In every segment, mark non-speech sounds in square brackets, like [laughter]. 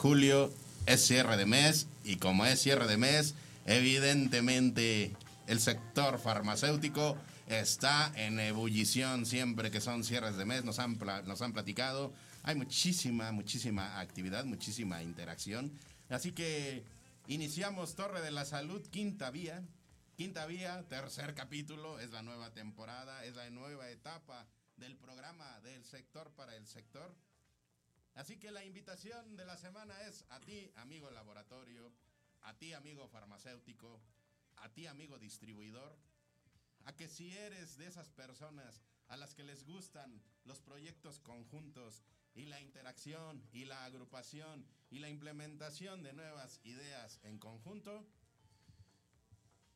Julio, es cierre de mes y como es cierre de mes, evidentemente el sector farmacéutico está en ebullición siempre que son cierres de mes, nos han, nos han platicado, hay muchísima, muchísima actividad, muchísima interacción, así que iniciamos Torre de la Salud, quinta vía, quinta vía, tercer capítulo, es la nueva temporada, es la nueva etapa del programa del sector para el sector. Así que la invitación de la semana es a ti, amigo laboratorio, a ti, amigo farmacéutico, a ti, amigo distribuidor, a que si eres de esas personas a las que les gustan los proyectos conjuntos y la interacción y la agrupación y la implementación de nuevas ideas en conjunto,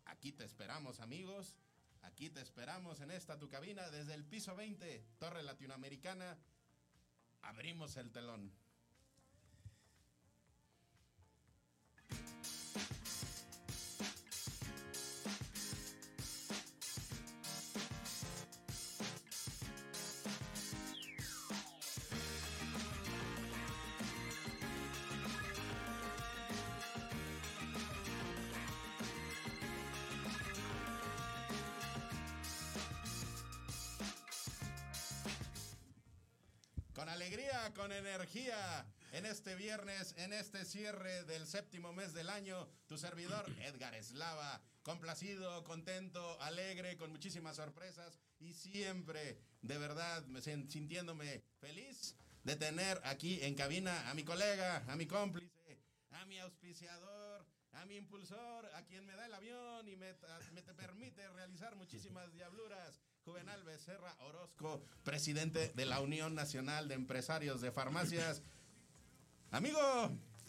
aquí te esperamos amigos, aquí te esperamos en esta tu cabina desde el piso 20, Torre Latinoamericana abrimos el telón. Con energía, en este viernes, en este cierre del séptimo mes del año, tu servidor [clears throat] Edgar Eslava, complacido, contento, alegre, con muchísimas sorpresas y siempre, de verdad, sintiéndome feliz de tener aquí en cabina a mi colega, a mi cómplice, a mi auspiciador, a mi impulsor, a quien me da el avión y me, me permite realizar muchísimas diabluras Juvenal Becerra Orozco, presidente de la Unión Nacional de Empresarios de Farmacias. [laughs] Amigo.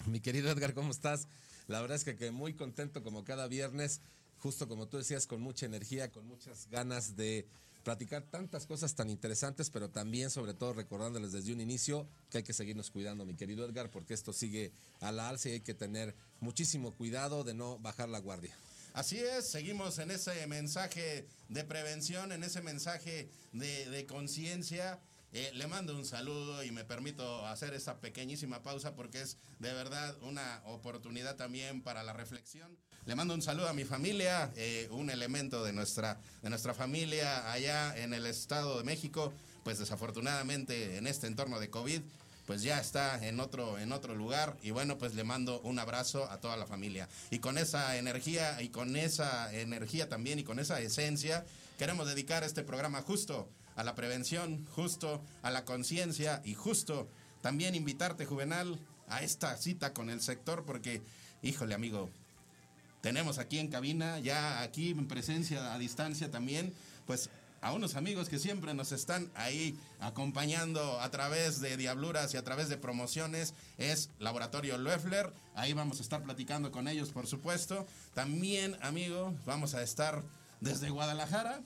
Mi querido Edgar, ¿cómo estás? La verdad es que, muy contento como cada viernes, justo como tú decías, con mucha energía, con muchas ganas de platicar tantas cosas tan interesantes, pero también sobre todo recordándoles desde un inicio que hay que seguirnos cuidando, mi querido Edgar, porque esto sigue a la alza y hay que tener muchísimo cuidado de no bajar la guardia. Así es, seguimos en ese mensaje de prevención, en ese mensaje de, conciencia. Eh, le mando un saludo y me permito hacer esta pequeñísima pausa porque es de verdad una oportunidad también para la reflexión. Le mando un saludo a mi familia, eh, un elemento de nuestra, de nuestra familia allá en el Estado de México, pues desafortunadamente en este entorno de COVID pues ya está en otro, en otro lugar. Y bueno, pues le mando un abrazo a toda la familia. Y con esa energía, y con esa energía también, y con esa esencia, queremos dedicar este programa justo a la prevención, justo a la conciencia y justo también invitarte, Juvenal, a esta cita con el sector, porque, híjole, amigo, tenemos aquí en cabina, ya aquí en presencia a distancia también, pues a unos amigos que siempre nos están ahí acompañando a través de diabluras y a través de promociones, es Laboratorio Loeffler. Ahí vamos a estar platicando con ellos, por supuesto. También, amigo, vamos a estar desde Guadalajara,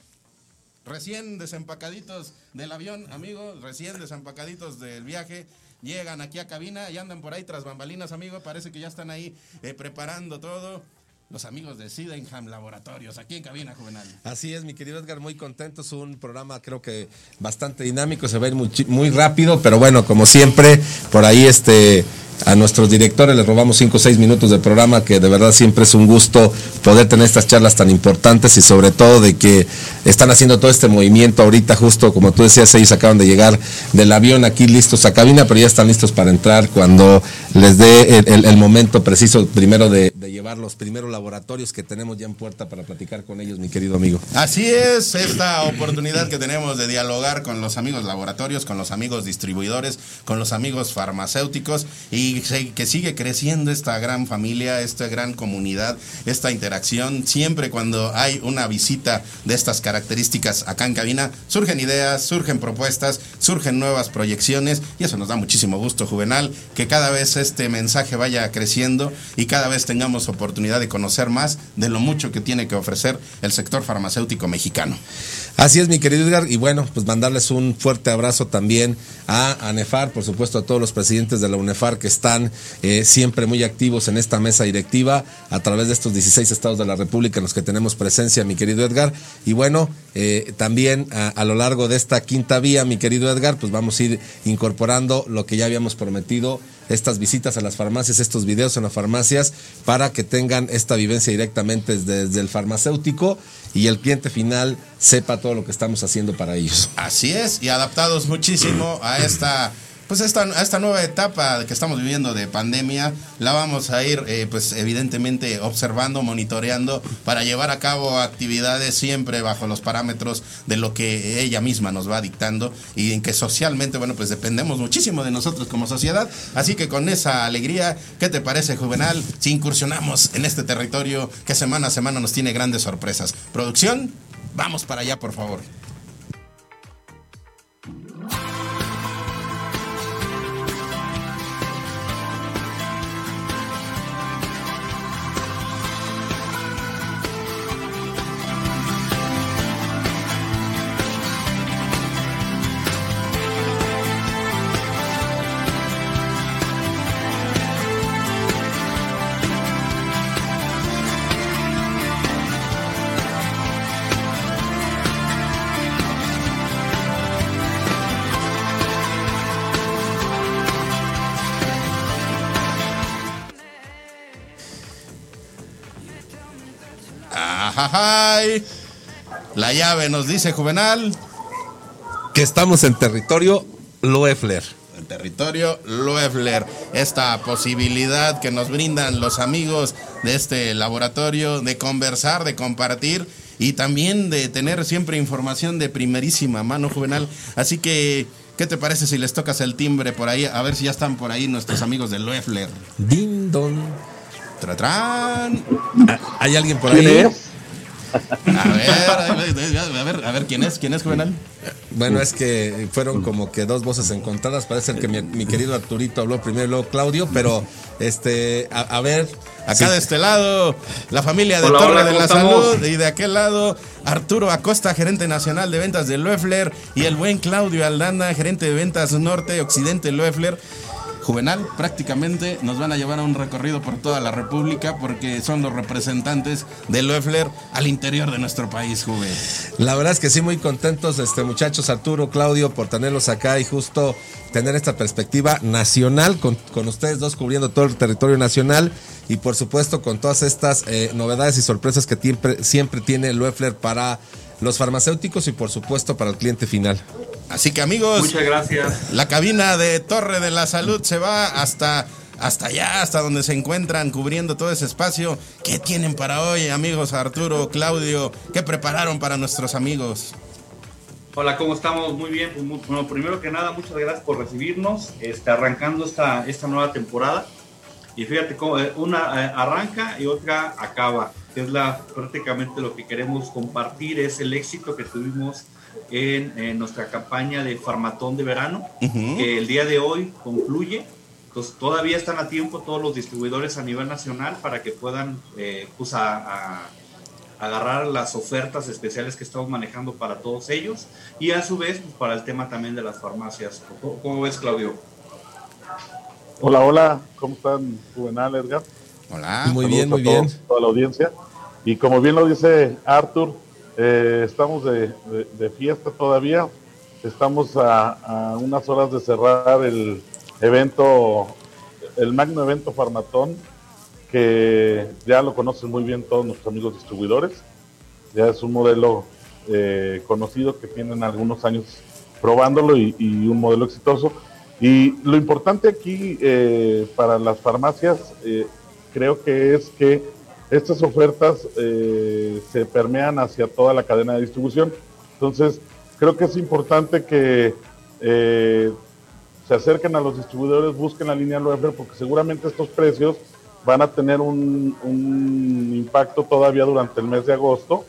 recién desempacaditos del avión, amigo, recién desempacaditos del viaje. Llegan aquí a cabina y andan por ahí tras bambalinas, amigo. Parece que ya están ahí eh, preparando todo los amigos de Sidenham Laboratorios, aquí en Cabina Juvenal. Así es, mi querido Edgar, muy contento. Es un programa creo que bastante dinámico, se va a ir muy rápido, pero bueno, como siempre, por ahí este a nuestros directores les robamos 5 o 6 minutos de programa, que de verdad siempre es un gusto poder tener estas charlas tan importantes y sobre todo de que están haciendo todo este movimiento ahorita, justo como tú decías, ellos acaban de llegar del avión aquí listos a cabina, pero ya están listos para entrar cuando les dé el, momento preciso primero de, de, llevar los primeros laboratorios que tenemos ya en puerta para platicar con ellos, mi querido amigo. Así es, esta oportunidad que tenemos de dialogar con los amigos laboratorios, con los amigos distribuidores, con los amigos farmacéuticos y que sigue creciendo esta gran familia, esta gran comunidad, esta interacción. Siempre cuando hay una visita de estas características acá en cabina, surgen ideas, surgen propuestas, surgen nuevas proyecciones y eso nos da muchísimo gusto, Juvenal, que cada vez este mensaje vaya creciendo y cada vez tengamos oportunidad de conocer más de lo mucho que tiene que ofrecer el sector farmacéutico mexicano. Así es, mi querido Edgar, y bueno, pues mandarles un fuerte abrazo también a ANEFAR, por supuesto a todos los presidentes de la UNEFAR que están eh, siempre muy activos en esta mesa directiva a través de estos 16 estados de la República en los que tenemos presencia, mi querido Edgar. Y bueno, eh, también a, lo largo de esta quinta vía, mi querido Edgar, pues vamos a ir incorporando lo que ya habíamos prometido estas visitas a las farmacias, estos videos en las farmacias, para que tengan esta vivencia directamente desde, el farmacéutico y el cliente final sepa todo lo que estamos haciendo para ellos. Así es, y adaptados muchísimo a esta pues esta, esta nueva etapa que estamos viviendo de pandemia la vamos a ir eh, pues evidentemente observando, monitoreando para llevar a cabo actividades siempre bajo los parámetros de lo que ella misma nos va dictando y en que socialmente, bueno, pues dependemos muchísimo de nosotros como sociedad. Así que con esa alegría, ¿qué te parece, Juvenal, si incursionamos en este territorio que semana a semana nos tiene grandes sorpresas? Producción, vamos para allá, por favor. La llave nos dice Juvenal. Que estamos en territorio Loeffler. En territorio Loeffler. Esta posibilidad que nos brindan los amigos de este laboratorio de conversar, de compartir y también de tener siempre información de primerísima mano, Juvenal. Así que, ¿qué te parece si les tocas el timbre por ahí? A ver si ya están por ahí nuestros amigos de Loeffler. Din don. Tratrán. ¿Hay alguien por ahí? A ver, a ver, a ver, ¿quién es? ¿Quién es, Juvenal? Bueno, es que fueron como que dos voces encontradas. Parece que mi, querido Arturito habló primero y luego Claudio, pero este, a, ver. Acá de este lado, la familia de Torre de la Salud y de aquel lado, Arturo Acosta, gerente nacional de ventas de Loeffler y el buen Claudio Aldana, gerente de ventas norte, occidente Loeffler. Juvenal, prácticamente nos van a llevar a un recorrido por toda la República porque son los representantes de Loeffler al interior de nuestro país, Juve. La verdad es que sí, muy contentos, este muchachos, Arturo, Claudio, por tenerlos acá y justo tener esta perspectiva nacional con, ustedes dos cubriendo todo el territorio nacional y por supuesto con todas estas eh, novedades y sorpresas que siempre, siempre tiene Loeffler para los farmacéuticos y por supuesto para el cliente final. Así que amigos, muchas gracias. La cabina de Torre de la Salud se va hasta hasta allá, hasta donde se encuentran cubriendo todo ese espacio. ¿Qué tienen para hoy, amigos Arturo, Claudio? ¿Qué prepararon para nuestros amigos? Hola, ¿cómo estamos? Muy bien. Pues, bueno, primero que nada, muchas gracias por recibirnos, está arrancando esta, esta nueva temporada. Y fíjate cómo eh, una eh, arranca y otra acaba, es la, prácticamente lo que queremos compartir, es el éxito que tuvimos en, nuestra campaña de Farmatón de verano, que el día de hoy concluye. Entonces, todavía están a tiempo todos los distribuidores a nivel nacional para que puedan eh, pues a, agarrar las ofertas especiales que estamos manejando para todos ellos y a su vez pues, para el tema también de las farmacias. ¿Cómo, ves, Claudio? Hola, hola, ¿cómo están, Juvenal, Edgar? Hola, muy bien, muy bien. Toda la audiencia. Y como bien lo dice Arthur, eh, estamos de, fiesta todavía. Estamos a, unas horas de cerrar el evento el magno evento Farmatón, que ya lo conocen muy bien todos nuestros amigos distribuidores. Ya es un modelo eh, conocido que tienen algunos años probándolo y, un modelo exitoso. Y lo importante aquí eh, para las farmacias creo que es que estas ofertas se permean hacia toda la cadena de distribución. Entonces, creo que es importante que se acerquen a los distribuidores, busquen la línea Loeffler, porque seguramente estos precios van a tener un, impacto todavía durante el mes de agosto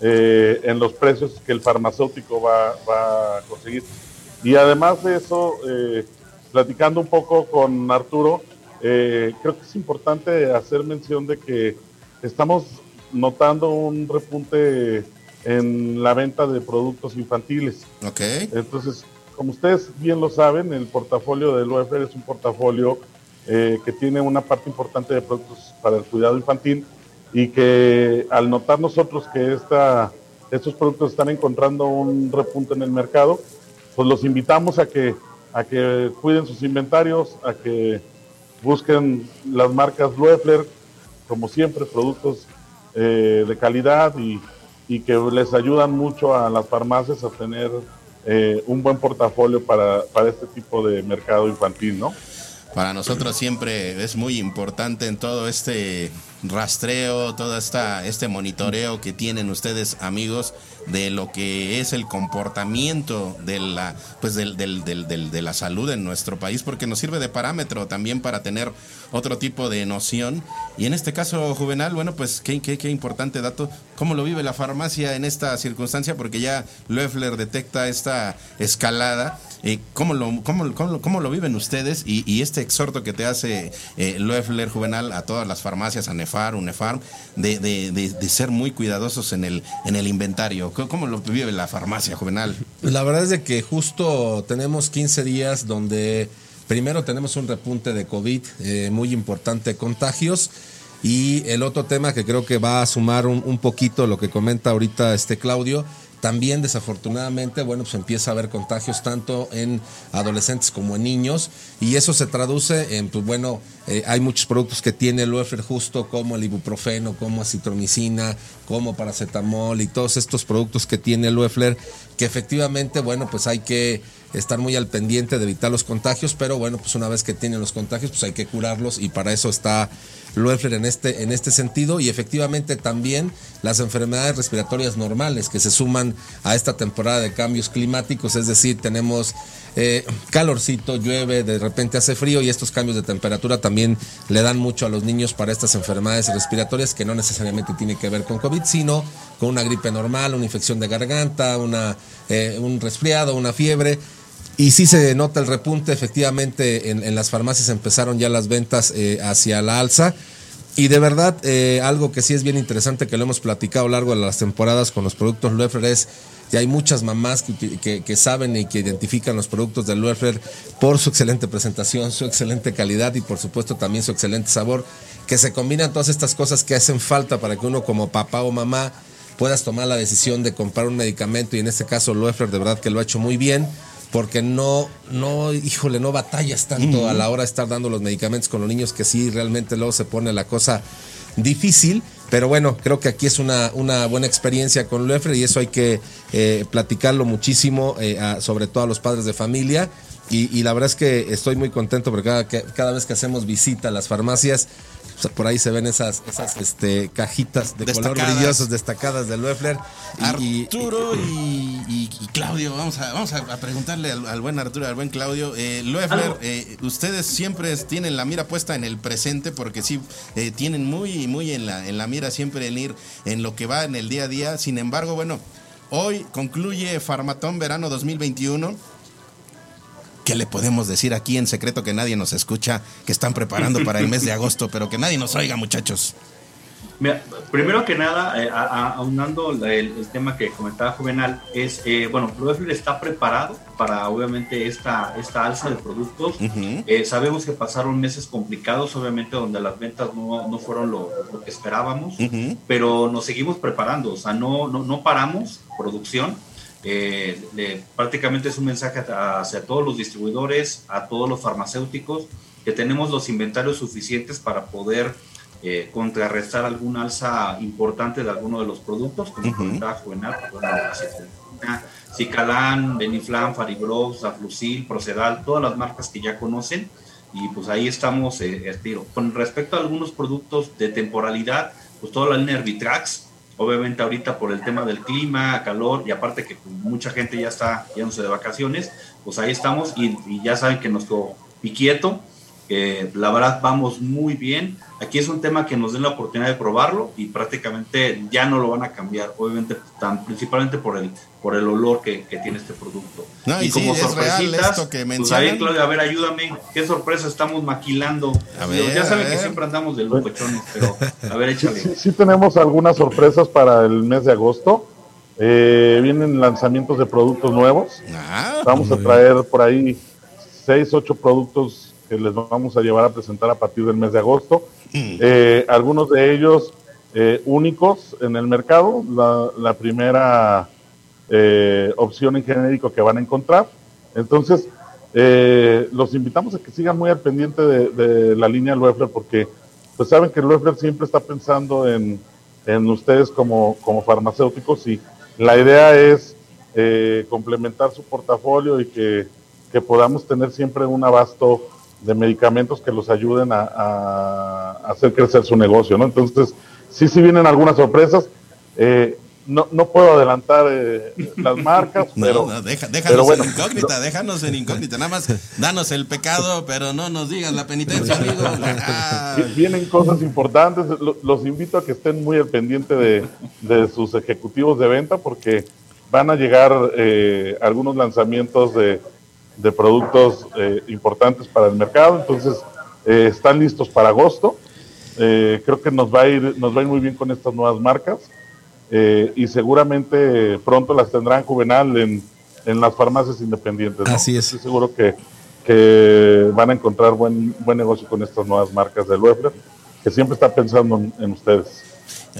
eh, en los precios que el farmacéutico va, a conseguir. Y además de eso, eh, platicando un poco con Arturo, eh, creo que es importante hacer mención de que estamos notando un repunte en la venta de productos infantiles. Ok. Entonces, como ustedes bien lo saben, el portafolio del UEFR es un portafolio eh, que tiene una parte importante de productos para el cuidado infantil y que al notar nosotros que esta, estos productos están encontrando un repunte en el mercado, pues los invitamos a que, a que cuiden sus inventarios, a que busquen las marcas Loeffler, como siempre, productos eh, de calidad y, que les ayudan mucho a las farmacias a tener eh, un buen portafolio para, para este tipo de mercado infantil, ¿no? Para nosotros siempre es muy importante en todo este rastreo, todo esta, este monitoreo que tienen ustedes, amigos, de lo que es el comportamiento de la, pues del, del, del, de la salud en nuestro país, porque nos sirve de parámetro también para tener otro tipo de noción. Y en este caso, Juvenal, bueno, pues qué, qué, qué importante dato. ¿Cómo lo vive la farmacia en esta circunstancia? Porque ya Loeffler detecta esta escalada. Eh, ¿cómo, lo, cómo, cómo, lo viven ustedes? Y, y, este exhorto que te hace eh, Loeffler Juvenal a todas las farmacias, a Nefar, Unefarm, de, de, de, de, ser muy cuidadosos en el, en el inventario. ¿Cómo lo vive la farmacia, Juvenal? La verdad es de que justo tenemos 15 días donde Primero tenemos un repunte de COVID eh, muy importante, contagios. Y el otro tema que creo que va a sumar un, poquito lo que comenta ahorita este Claudio, también desafortunadamente, bueno, pues empieza a haber contagios tanto en adolescentes como en niños y eso se traduce en, pues bueno, eh, hay muchos productos que tiene el justo como el ibuprofeno, como acitromicina, como paracetamol y todos estos productos que tiene el que efectivamente, bueno, pues hay que estar muy al pendiente de evitar los contagios, pero bueno, pues una vez que tienen los contagios, pues hay que curarlos y para eso está Loeffler en este, en este sentido y efectivamente también las enfermedades respiratorias normales que se suman a esta temporada de cambios climáticos, es decir, tenemos eh, calorcito, llueve, de repente hace frío y estos cambios de temperatura también le dan mucho a los niños para estas enfermedades respiratorias que no necesariamente tiene que ver con COVID, sino con una gripe normal, una infección de garganta, una, eh, un resfriado, una fiebre. Y sí se nota el repunte, efectivamente en, las farmacias empezaron ya las ventas eh, hacia la alza. Y de verdad, eh, algo que sí es bien interesante que lo hemos platicado a lo largo de las temporadas con los productos Loeffler es que hay muchas mamás que, saben y que identifican los productos de Loeffler por su excelente presentación, su excelente calidad y por supuesto también su excelente sabor, que se combinan todas estas cosas que hacen falta para que uno como papá o mamá puedas tomar la decisión de comprar un medicamento y en este caso Loeffler de verdad que lo ha hecho muy bien porque no, no, híjole, no batallas tanto a la hora de estar dando los medicamentos con los niños que sí realmente luego se pone la cosa difícil. Pero bueno, creo que aquí es una, una buena experiencia con Loeffler y eso hay que eh, platicarlo muchísimo, eh, sobre todo a los padres de familia. Y, la verdad es que estoy muy contento porque cada, cada vez que hacemos visita a las farmacias, por ahí se ven esas, esas este, cajitas de color brillosos destacadas de Loeffler. Y, Arturo y, Claudio, vamos a, vamos a preguntarle al, buen Arturo, al buen Claudio. Eh, Loeffler, eh, ustedes siempre tienen la mira puesta en el presente porque sí, eh, tienen muy, muy en la, en la mira siempre en ir en lo que va en el día a día. Sin embargo, bueno, hoy concluye Farmatón Verano 2021 ¿Qué le podemos decir aquí en secreto que nadie nos escucha, que están preparando para el mes de agosto, pero que nadie nos oiga, muchachos? Mira, primero que nada, eh, aunando el, tema que comentaba Juvenal, es, eh, bueno, Proefil está preparado para obviamente esta, esta alza de productos. Eh, sabemos que pasaron meses complicados, obviamente, donde las ventas no, no fueron lo, que esperábamos, pero nos seguimos preparando, o sea, no, no, no paramos producción eh, prácticamente es un mensaje hacia todos los distribuidores, a todos los farmacéuticos, que tenemos los inventarios suficientes para poder eh, contrarrestar alguna alza importante de alguno de los productos, como comentaba Juvenal, Cicalán, Beniflam, Faribros, Aflucil, Procedal, todas las marcas que ya conocen y pues ahí estamos eh, tiro. Con respecto a algunos productos de temporalidad, pues toda la línea obviamente ahorita por el tema del clima, calor y aparte que mucha gente ya está yéndose de vacaciones, pues ahí estamos y, y ya saben que nuestro piquieto la verdad vamos muy bien. Aquí es un tema que nos den la oportunidad de probarlo y prácticamente ya no lo van a cambiar, obviamente tan, principalmente por el por el olor que, que tiene este producto. y, como sorpresitas, que pues ahí Claudia, a ver, ayúdame, qué sorpresa estamos maquilando. ya saben que siempre andamos de locochones, pero a ver, échale. Sí, tenemos algunas sorpresas para el mes de agosto. Eh, vienen lanzamientos de productos nuevos. Ah, Vamos a traer por ahí seis, ocho productos que les vamos a llevar a presentar a partir del mes de agosto. Mm. Eh, algunos de ellos eh, únicos en el mercado. La, primera eh, opción en genérico que van a encontrar. Entonces, los invitamos a que sigan muy al pendiente de, la línea Loeffler porque pues saben que Loeffler siempre está pensando en, en ustedes como, como farmacéuticos y la idea es complementar su portafolio y que, que podamos tener siempre un abasto de medicamentos que los ayuden a, hacer crecer su negocio, ¿no? Entonces, sí, sí vienen algunas sorpresas. Eh, no, no puedo adelantar eh, las [laughs] marcas, pero, no, déjanos en incógnita, déjanos en incógnita, nada más danos el pecado, pero no nos digas la penitencia, amigo. [laughs] Vienen cosas importantes, los invito a que estén muy al pendiente de, de sus ejecutivos de venta porque van a llegar eh, algunos lanzamientos de, de productos eh, importantes para el mercado, entonces eh, están listos para agosto. Eh, creo que nos va a ir nos va a ir muy bien con estas nuevas marcas y seguramente pronto las tendrán Juvenal en, en las farmacias independientes. Así es. Estoy seguro que, que, van a encontrar buen buen negocio con estas nuevas marcas de Loeffler, que siempre está pensando en ustedes.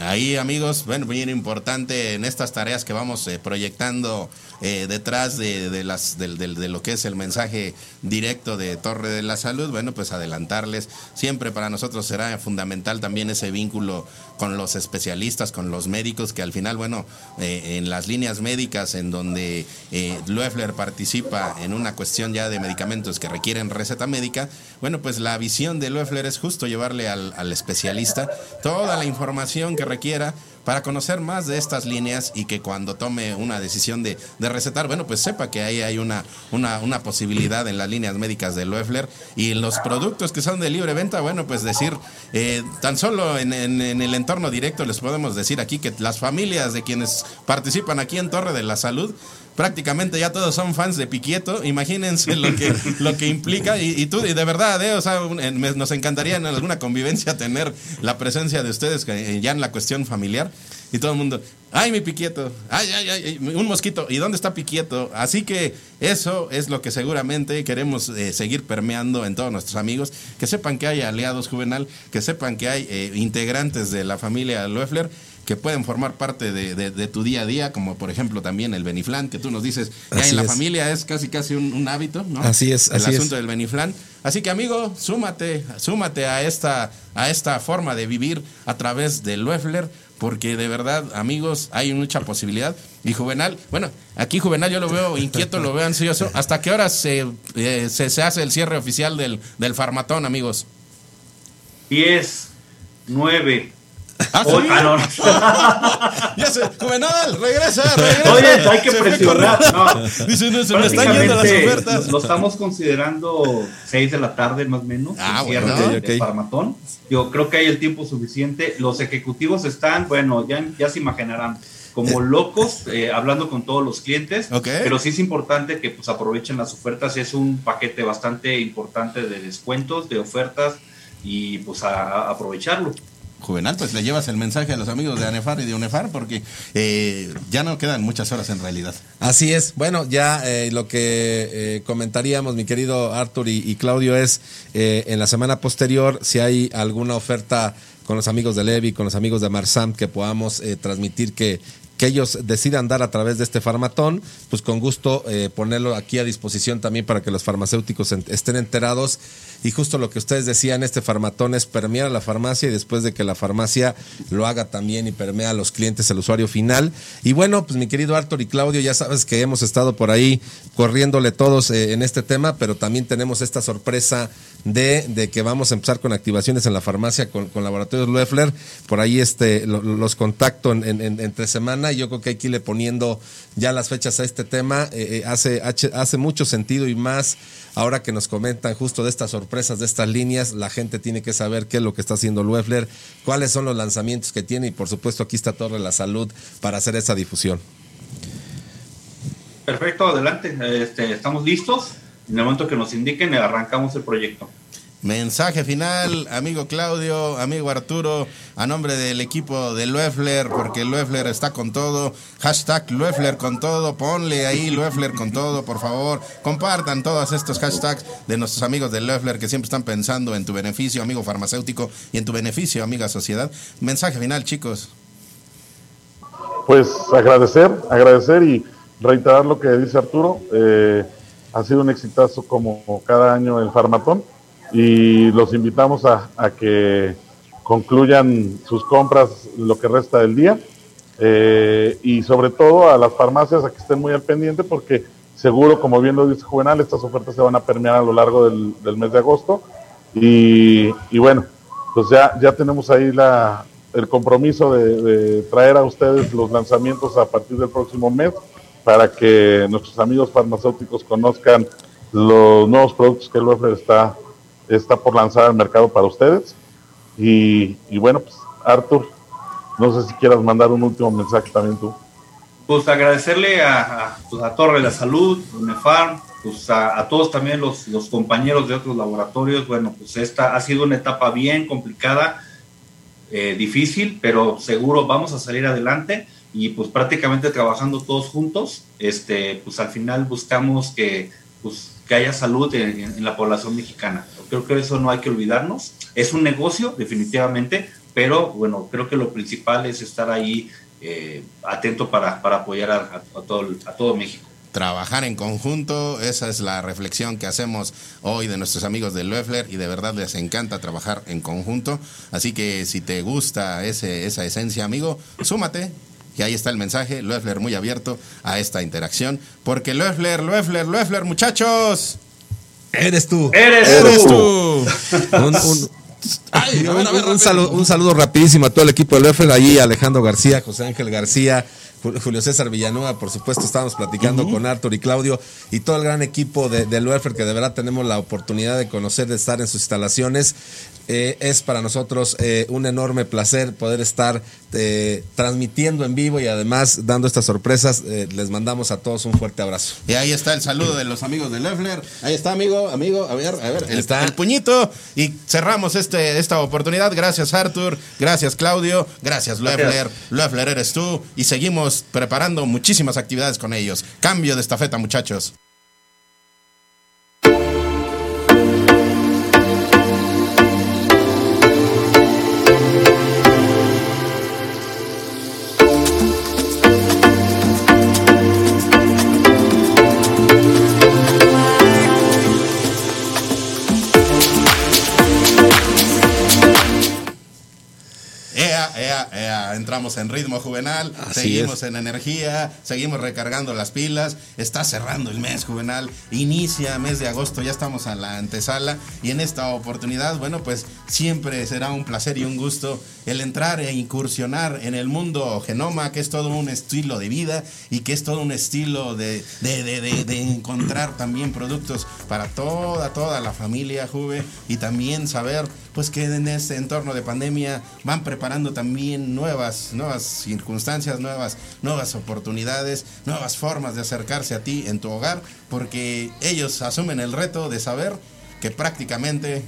Ahí, amigos, bueno, bien importante en estas tareas que vamos eh, proyectando eh, detrás de, las, de, lo que es el mensaje directo de Torre de la Salud, bueno, pues adelantarles. Siempre para nosotros será fundamental también ese vínculo con los especialistas, con los médicos, que al final, bueno, eh, en las líneas médicas en donde Loeffler participa en una cuestión ya de medicamentos que requieren receta médica, bueno, pues la visión de Loeffler es justo llevarle al, al especialista toda la información que requiera para conocer más de estas líneas y que cuando tome una decisión de, recetar, bueno, pues sepa que ahí hay una, una, posibilidad en las líneas médicas de Loeffler. Y los productos que son de libre venta, bueno, pues decir, eh, tan solo en, el entorno directo les podemos decir aquí que las familias de quienes participan aquí en Torre de la Salud, prácticamente ya todos son fans de Piquieto. Imagínense lo que, lo que implica. Y, tú, y de verdad, eh, o sea, nos encantaría en alguna convivencia tener la presencia de ustedes eh, ya en la cuestión familiar. Y todo el mundo, ay, mi Piquieto, ay, ay, ay, un mosquito, ¿y dónde está Piquieto? Así que eso es lo que seguramente queremos eh, seguir permeando en todos nuestros amigos, que sepan que hay aliados juvenal, que sepan que hay integrantes de la familia Loeffler que pueden formar parte de, tu día a día, como por ejemplo también el Beniflán, que tú nos dices, ya en la familia es casi casi un, hábito, ¿no? Así es, el asunto del Beniflán. Así que amigo, súmate, súmate a esta, a esta forma de vivir a través del Loeffler, porque de verdad, amigos, hay mucha posibilidad. Y Juvenal, bueno, aquí Juvenal yo lo veo inquieto, lo veo ansioso. ¿Hasta qué hora se, eh, se, hace el cierre oficial del, del farmatón, amigos? 10, 9, ¿Ah, ¿sí? [laughs] ya se, Juvenal, regresa, regresa. Oye, hay que presionar. No. Dice, no, se me están yendo las ofertas. Lo estamos considerando 6 de la tarde más o menos. Ah, bueno, okay, Farmatón. Yo creo que hay el tiempo suficiente. Los ejecutivos están, bueno, ya, ya se imaginarán como eh. locos eh, hablando con todos los clientes, pero sí es importante que pues aprovechen las ofertas, es un paquete bastante importante de descuentos, de ofertas y pues a aprovecharlo. Juvenal, pues le llevas el mensaje a los amigos de ANEFAR y de UNEFAR porque eh, ya no quedan muchas horas en realidad. Así es. Bueno, ya eh, lo que eh, comentaríamos, mi querido Arthur y, Claudio, es en la semana posterior si hay alguna oferta con los amigos de Levi, con los amigos de Marsam, que podamos transmitir que, que ellos decidan dar a través de este farmatón, pues con gusto ponerlo aquí a disposición también para que los farmacéuticos estén enterados y justo lo que ustedes decían, este farmatón es permear a la farmacia y después de que la farmacia lo haga también y permea a los clientes, el usuario final. Y bueno, pues mi querido Arthur y Claudio, ya sabes que hemos estado por ahí corriéndole todos eh, en este tema, pero también tenemos esta sorpresa de, de, que vamos a empezar con activaciones en la farmacia con, con Laboratorios Loeffler. Por ahí este, lo, los contacto en, en, entre semana y yo creo que hay que irle poniendo ya las fechas a este tema. Eh, eh, hace, hace mucho sentido y más ahora que nos comentan justo de estas sorpresas, de estas líneas. La gente tiene que saber qué es lo que está haciendo Loeffler, cuáles son los lanzamientos que tiene y por supuesto aquí está Torre la Salud para hacer esa difusión. Perfecto, adelante. Este, estamos listos. En el momento que nos indiquen, arrancamos el proyecto. Mensaje final, amigo Claudio, amigo Arturo, a nombre del equipo de Loeffler, porque Loeffler está con todo. Hashtag Loeffler con todo, ponle ahí Loeffler con todo, por favor. Compartan todos estos hashtags de nuestros amigos de Loeffler que siempre están pensando en tu beneficio, amigo farmacéutico, y en tu beneficio, amiga sociedad. Mensaje final, chicos. Pues agradecer, agradecer y reiterar lo que dice Arturo. Eh, ha sido un exitazo como cada año el Farmatón y los invitamos a, que concluyan sus compras lo que resta del día eh, y sobre todo a las farmacias a que estén muy al pendiente porque seguro, como bien lo dice Juvenal, estas ofertas se van a permear a lo largo del, mes de agosto y, bueno, pues ya, ya tenemos ahí la, el compromiso de traer a ustedes los lanzamientos a partir del próximo mes para que nuestros amigos farmacéuticos conozcan los nuevos productos que el Loeffler está está por lanzar al mercado para ustedes. Y, y bueno, pues Arthur, no sé si quieras mandar un último mensaje también tú. Pues agradecerle a, a, pues a Torre de la Salud, UNEFARM, pues a, a, todos también los, los compañeros de otros laboratorios. Bueno, pues esta ha sido una etapa bien complicada, eh, difícil, pero seguro vamos a salir adelante y pues prácticamente trabajando todos juntos, este, pues al final buscamos que, pues, que haya salud en, la población mexicana. Creo que eso no hay que olvidarnos. Es un negocio, definitivamente, pero bueno, creo que lo principal es estar ahí eh, atento para, para apoyar a, a, todo, a todo México trabajar en conjunto, esa es la reflexión que hacemos hoy de nuestros amigos de Loeffler y de verdad les encanta trabajar en conjunto, así que si te gusta ese, esa esencia, amigo, súmate, y ahí está el mensaje, Loeffler muy abierto a esta interacción, porque Loeffler, Loeffler, Loeffler, muchachos. Eres tú. Eres, Eres tú. tú. un, un, ay, un, ver, un, saludo, un, saludo, rapidísimo a todo el equipo de Loeffler, allí Alejandro García, José Ángel García, Julio César Villanueva, por supuesto, estábamos platicando uh -huh. con Arthur y Claudio y todo el gran equipo de, de Loeffler que de verdad tenemos la oportunidad de conocer, de estar en sus instalaciones. Eh, es para nosotros eh, un enorme placer poder estar eh, transmitiendo en vivo y además dando estas sorpresas. Eh, les mandamos a todos un fuerte abrazo. Y ahí está el saludo de los amigos de Loeffler. Ahí está, amigo, amigo, a ver, a ver, el, está. el puñito. Y cerramos este, esta oportunidad. Gracias, Arthur. Gracias, Claudio. Gracias, Loeffler. Loeffler eres tú. Y seguimos preparando muchísimas actividades con ellos. Cambio de estafeta, muchachos. Ea, ea, entramos en ritmo juvenal, Así seguimos es. en energía, seguimos recargando las pilas, está cerrando el mes juvenal, inicia mes de agosto, ya estamos a la antesala. Y en esta oportunidad, bueno, pues siempre será un placer y un gusto el entrar e incursionar en el mundo genoma, que es todo un estilo de vida y que es todo un estilo de, de, de, de, de encontrar también productos para toda, toda la familia Juve y también saber pues que en este entorno de pandemia van preparando también nuevas, nuevas circunstancias, nuevas, nuevas oportunidades, nuevas formas de acercarse a ti en tu hogar, porque ellos asumen el reto de saber que prácticamente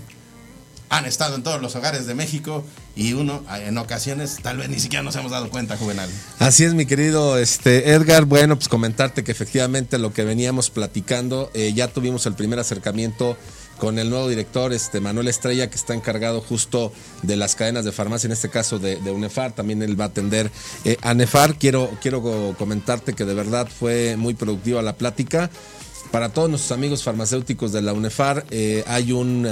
han estado en todos los hogares de México y uno en ocasiones tal vez ni siquiera nos hemos dado cuenta, Juvenal. Así es, mi querido este, Edgar. Bueno, pues comentarte que efectivamente lo que veníamos platicando, eh, ya tuvimos el primer acercamiento con el nuevo director, este Manuel Estrella, que está encargado justo de las cadenas de farmacia, en este caso de, UNEFAR, también él va a atender eh, a NEFAR. Quiero, quiero comentarte que de verdad fue muy productiva la plática para todos nuestros amigos farmacéuticos de la UNEFAR, eh, hay un,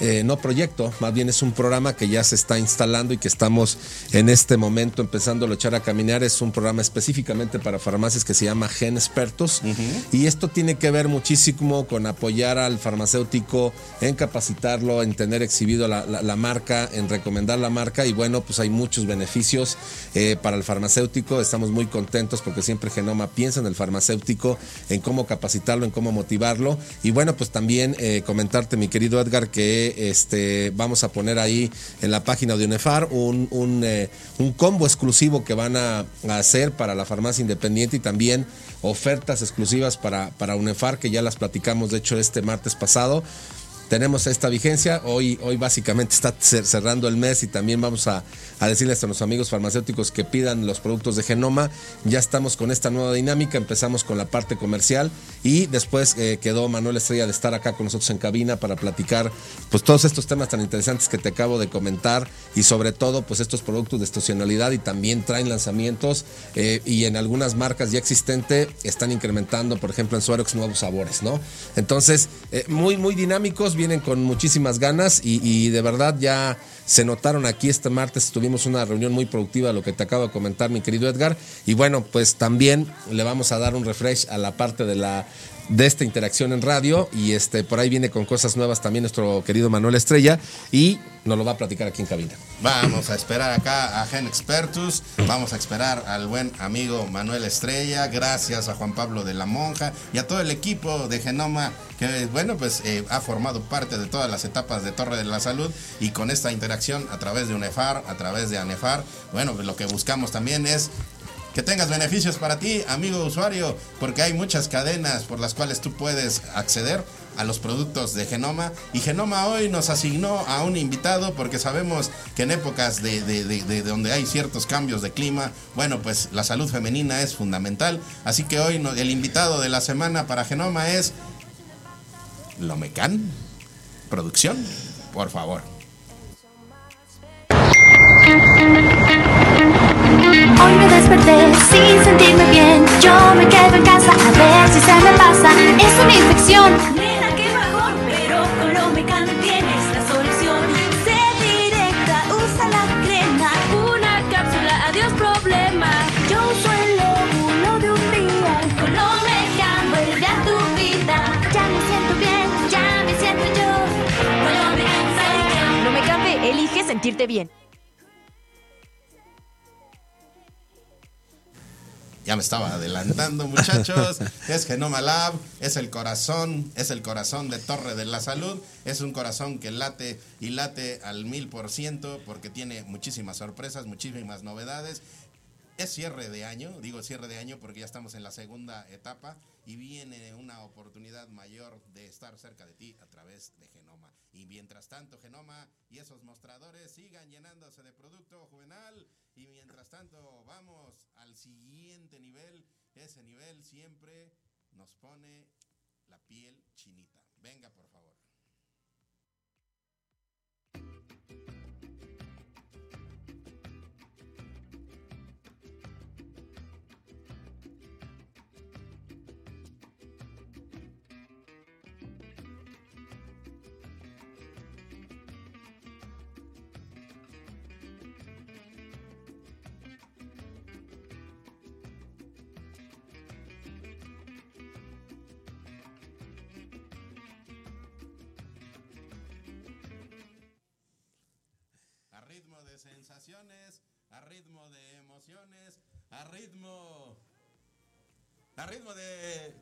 eh, no proyecto, más bien es un programa que ya se está instalando y que estamos en este momento empezando a echar a caminar. Es un programa específicamente para farmacias que se llama Gen Expertos. Y esto tiene que ver muchísimo con apoyar al farmacéutico en capacitarlo, en tener exhibido la, marca, en recomendar la marca. Y bueno, pues hay muchos beneficios eh, para el farmacéutico. Estamos muy contentos porque siempre Genoma piensa en el farmacéutico, en cómo capacitarlo, en cómo motivarlo. Y bueno, pues también eh, comentarte, mi querido Edgar, que este vamos a poner ahí en la página de UNEFAR un, un, eh, combo exclusivo que van a, hacer para la farmacia independiente y también ofertas exclusivas para, para UNEFAR, que ya las platicamos, de hecho, este martes pasado tenemos esta vigencia. Hoy, hoy básicamente está cerrando el mes y también vamos a, decirles a los amigos farmacéuticos que pidan los productos de Genoma. Ya estamos con esta nueva dinámica, empezamos con la parte comercial y después eh, quedó Manuel Estrella de estar acá con nosotros en cabina para platicar pues todos estos temas tan interesantes que te acabo de comentar y sobre todo pues estos productos de estacionalidad y también traen lanzamientos eh, y en algunas marcas ya existentes están incrementando, por ejemplo en Suerox nuevos sabores, ¿no? Entonces, eh, muy, muy dinámicos vienen con muchísimas ganas y, de verdad ya se notaron aquí este martes, tuvimos una reunión muy productiva, lo que te acabo de comentar, mi querido Edgar. Y bueno, pues también le vamos a dar un refresh a la parte de la de esta interacción en radio y este por ahí viene con cosas nuevas también nuestro querido Manuel Estrella y nos lo va a platicar aquí en cabina. Vamos a esperar acá a Gen Expertus, vamos a esperar al buen amigo Manuel Estrella, gracias a Juan Pablo de la Monja y a todo el equipo de Genoma que bueno pues eh, ha formado parte de todas las etapas de Torre de la Salud y con esta interacción a través de UNEFAR, a través de ANEFAR, bueno pues lo que buscamos también es que tengas beneficios para ti, amigo usuario, porque hay muchas cadenas por las cuales tú puedes acceder a los productos de Genoma. Y Genoma hoy nos asignó a un invitado porque sabemos que en épocas de, de, donde hay ciertos cambios de clima, bueno, pues la salud femenina es fundamental. Así que hoy el invitado de la semana para Genoma es Lomecan. Producción, por favor. Hoy me desperté sin sentirme bien. Yo me quedo en casa a ver si se me pasa. Es una infección. Mira qué mejor, pero con lo me tienes la solución. Sé directa, usa la crema. Una cápsula, adiós problema. Yo uso el de un día. Con lo me vuelve a tu vida. Ya me siento bien, ya me siento yo. Con lo me No me cambie, elige sentirte bien. Ya me estaba adelantando, muchachos. [laughs] Es Genoma Lab, es el corazón, es el corazón de Torre de la Salud. Es un corazón que late y late al mil por ciento porque tiene muchísimas sorpresas, muchísimas novedades. Es cierre de año, digo cierre de año porque ya estamos en la segunda etapa y viene una oportunidad mayor de estar cerca de ti a través de Genoma. Y mientras tanto, Genoma y esos mostradores sigan llenándose de producto juvenil. Y mientras tanto, vamos al siguiente nivel. Ese nivel siempre nos pone la piel chinita. Venga, por favor. Sensaciones, a ritmo de emociones, a ritmo, a ritmo de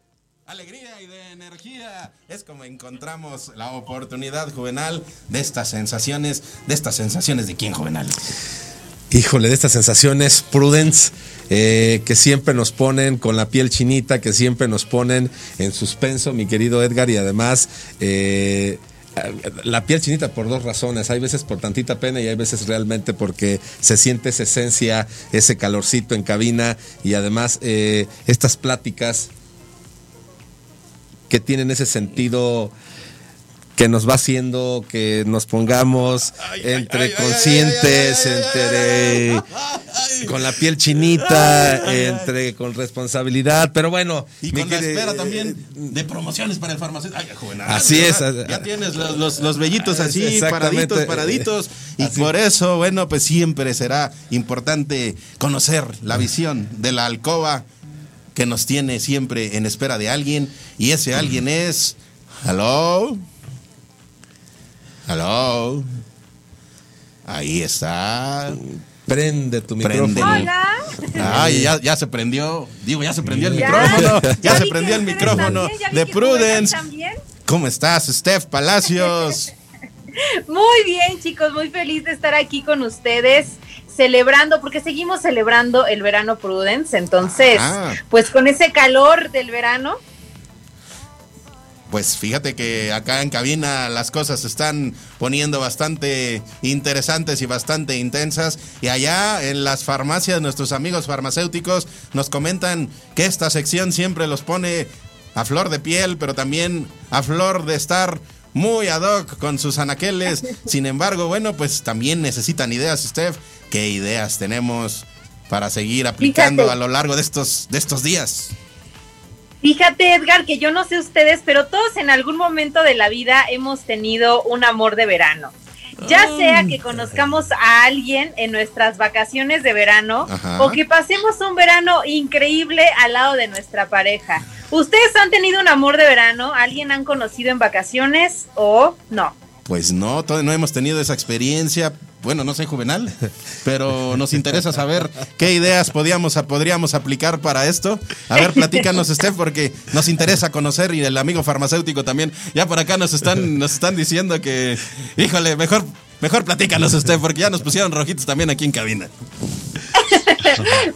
alegría y de energía. Es como encontramos la oportunidad juvenal de estas sensaciones, de estas sensaciones de quién juvenal. Híjole, de estas sensaciones, Prudence, eh, que siempre nos ponen con la piel chinita, que siempre nos ponen en suspenso, mi querido Edgar, y además eh, la piel chinita por dos razones. Hay veces por tantita pena y hay veces realmente porque se siente esa esencia, ese calorcito en cabina y además eh, estas pláticas que tienen ese sentido que nos va haciendo que nos pongamos entre conscientes, entre con la piel chinita, entre con responsabilidad, pero bueno. Y con la espera también de promociones para el farmacéutico. Joven, Así ya- es. Ya tienes los, los, los vellitos así, Exactamente. paraditos, paraditos. Y Así. por eso, bueno, pues siempre será importante conocer la visión de la alcoba que nos tiene siempre en espera de alguien. Y ese alguien es. Hello. Hello. Ahí está. Prende tu Prende. micrófono. Hola. Ay, ya, ya se prendió. Digo, ya se prendió el Ya. micrófono. Ya, Ya se prendió el micrófono de Prudence. ¿Cómo estás, Steph Palacios? [laughs] Muy bien, chicos, muy feliz de estar aquí con ustedes celebrando, porque seguimos celebrando el verano Prudence, entonces, pues con ese calor del verano, Pues fíjate que acá en cabina las cosas se están poniendo bastante interesantes y bastante intensas. Y allá en las farmacias, nuestros amigos farmacéuticos nos comentan que esta sección siempre los pone a flor de piel, pero también a flor de estar muy ad hoc con sus anaqueles. [laughs] Sin embargo, bueno, pues también necesitan ideas, Steph. ¿Qué ideas tenemos para seguir aplicando Fíjate. a lo largo de estos, de estos días? Fíjate, Edgar, que yo no sé ustedes, pero todos en algún momento de la vida hemos tenido un amor de verano. Ya sea que conozcamos a alguien en nuestras vacaciones de verano Ajá. o que pasemos un verano increíble al lado de nuestra pareja. ¿Ustedes han tenido un amor de verano? ¿Alguien han conocido en vacaciones o no? Pues no, todavía no hemos tenido esa experiencia. Bueno, no soy juvenal, pero nos interesa saber qué ideas podíamos, podríamos aplicar para esto. A ver, platícanos, Steph, porque nos interesa conocer y el amigo farmacéutico también. Ya por acá nos están, nos están diciendo que, híjole, mejor, mejor platícanos, Steph, porque ya nos pusieron rojitos también aquí en cabina. [laughs]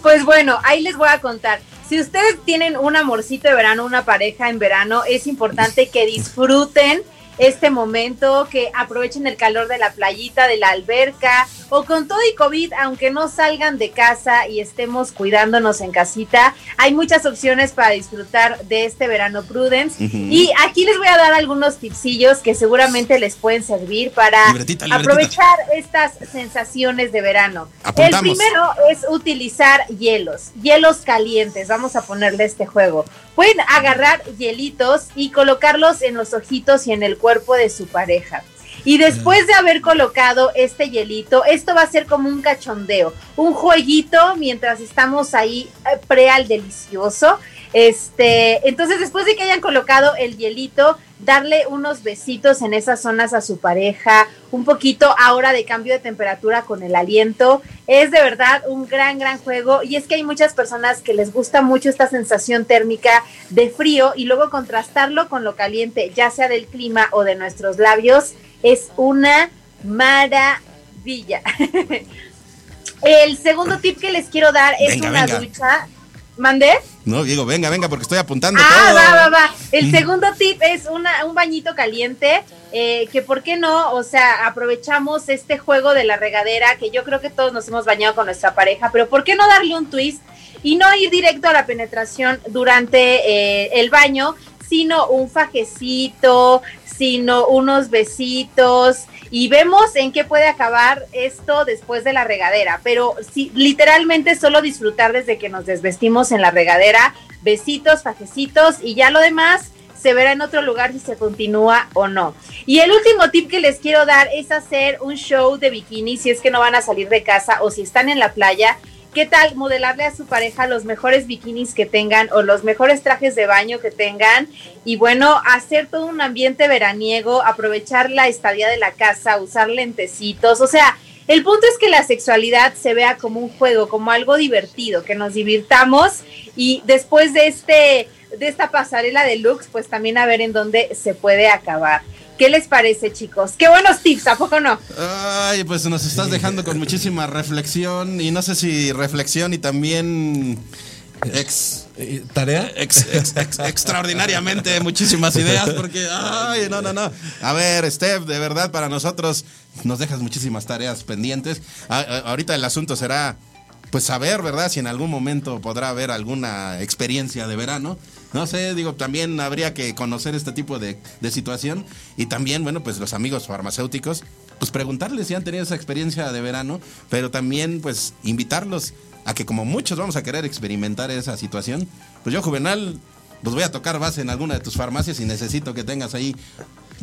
Pues bueno, ahí les voy a contar. Si ustedes tienen un amorcito de verano, una pareja en verano, es importante que disfruten este momento, que aprovechen el calor de la playita, de la alberca, o con todo y COVID, aunque no salgan de casa y estemos cuidándonos en casita, hay muchas opciones para disfrutar de este verano Prudence. Ujú. Y aquí les voy a dar algunos tipsillos que seguramente les pueden servir para Libretita, libretita. aprovechar estas sensaciones de verano. Apuntamos. El primero es utilizar hielos, hielos calientes. Vamos a ponerle este juego. Pueden agarrar hielitos y colocarlos en los ojitos y en el cuerpo de su pareja. Y después de haber colocado este hielito, esto va a ser como un cachondeo, un jueguito mientras estamos ahí eh, pre al delicioso. Este, entonces después de que hayan colocado el hielito, darle unos besitos en esas zonas a su pareja, un poquito ahora de cambio de temperatura con el aliento, es de verdad un gran, gran juego. Y es que hay muchas personas que les gusta mucho esta sensación térmica de frío y luego contrastarlo con lo caliente, ya sea del clima o de nuestros labios, es una maravilla. [laughs] el segundo tip que les quiero dar es Venga, una venga. ducha. ¿Mandé? No, digo, venga, venga, porque estoy apuntando Ah, todo. va, va, va. El segundo tip es una, un bañito caliente, eh, que por qué no, o sea, aprovechamos este juego de la regadera, que yo creo que todos nos hemos bañado con nuestra pareja, pero ¿por qué no darle un twist y no ir directo a la penetración durante eh, el baño, sino un fajecito, sino unos besitos y vemos en qué puede acabar esto después de la regadera, pero sí, literalmente solo disfrutar desde que nos desvestimos en la regadera, besitos, fajecitos y ya lo demás se verá en otro lugar si se continúa o no. Y el último tip que les quiero dar es hacer un show de bikini si es que no van a salir de casa o si están en la playa. ¿Qué tal modelarle a su pareja los mejores bikinis que tengan o los mejores trajes de baño que tengan? Y bueno, hacer todo un ambiente veraniego, aprovechar la estadía de la casa, usar lentecitos, o sea, el punto es que la sexualidad se vea como un juego, como algo divertido, que nos divirtamos y después de este de esta pasarela de looks, pues también a ver en dónde se puede acabar. ¿Qué les parece, chicos? Qué buenos tips, ¿a poco no? Ay, pues nos estás dejando con muchísima reflexión y no sé si reflexión y también ex, Eh, ¿Tarea? ex- ex- ex- extraordinariamente muchísimas ideas porque, ay, no, no, no. A ver, Steph, de verdad para nosotros nos dejas muchísimas tareas pendientes. A- a- ahorita el asunto será pues saber, ¿verdad? Si en algún momento podrá haber alguna experiencia de verano. No sé, digo, también habría que conocer este tipo de, de situación. Y también, bueno, pues los amigos farmacéuticos, pues preguntarles si han tenido esa experiencia de verano, pero también, pues, invitarlos a que como muchos vamos a querer experimentar esa situación, pues yo, Juvenal, pues voy a tocar base en alguna de tus farmacias y necesito que tengas ahí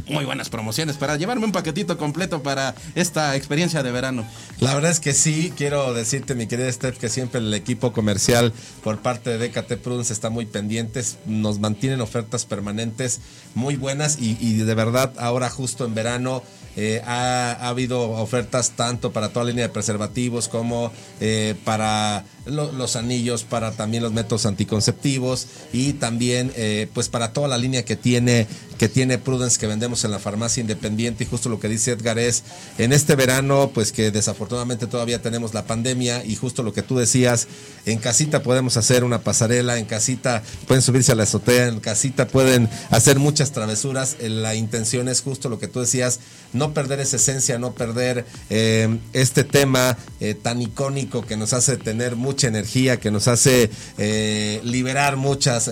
muy buenas promociones para llevarme un paquetito completo para esta experiencia de verano. La verdad es que sí, quiero decirte, mi querida Steph, que siempre el equipo comercial por parte de DKT Prudence está muy pendientes, nos mantienen ofertas permanentes muy buenas y, de verdad ahora justo en verano eh, ha, ha, habido ofertas tanto para toda la línea de preservativos como eh, para lo, los anillos, para también los métodos anticonceptivos y también eh, pues para toda la línea que tiene que tiene Prudence que vendemos en la farmacia independiente. Y justo lo que dice Edgar es en este verano pues que desafortunadamente todavía tenemos la pandemia y justo lo que tú decías en casita podemos hacer una pasarela en casita pueden subirse a la azotea en casita pueden hacer muchas travesuras. La intención es justo lo que tú decías no perder esa esencia no perder eh, este tema eh, tan icónico que nos hace tener mucha energía que nos hace eh, liberar muchas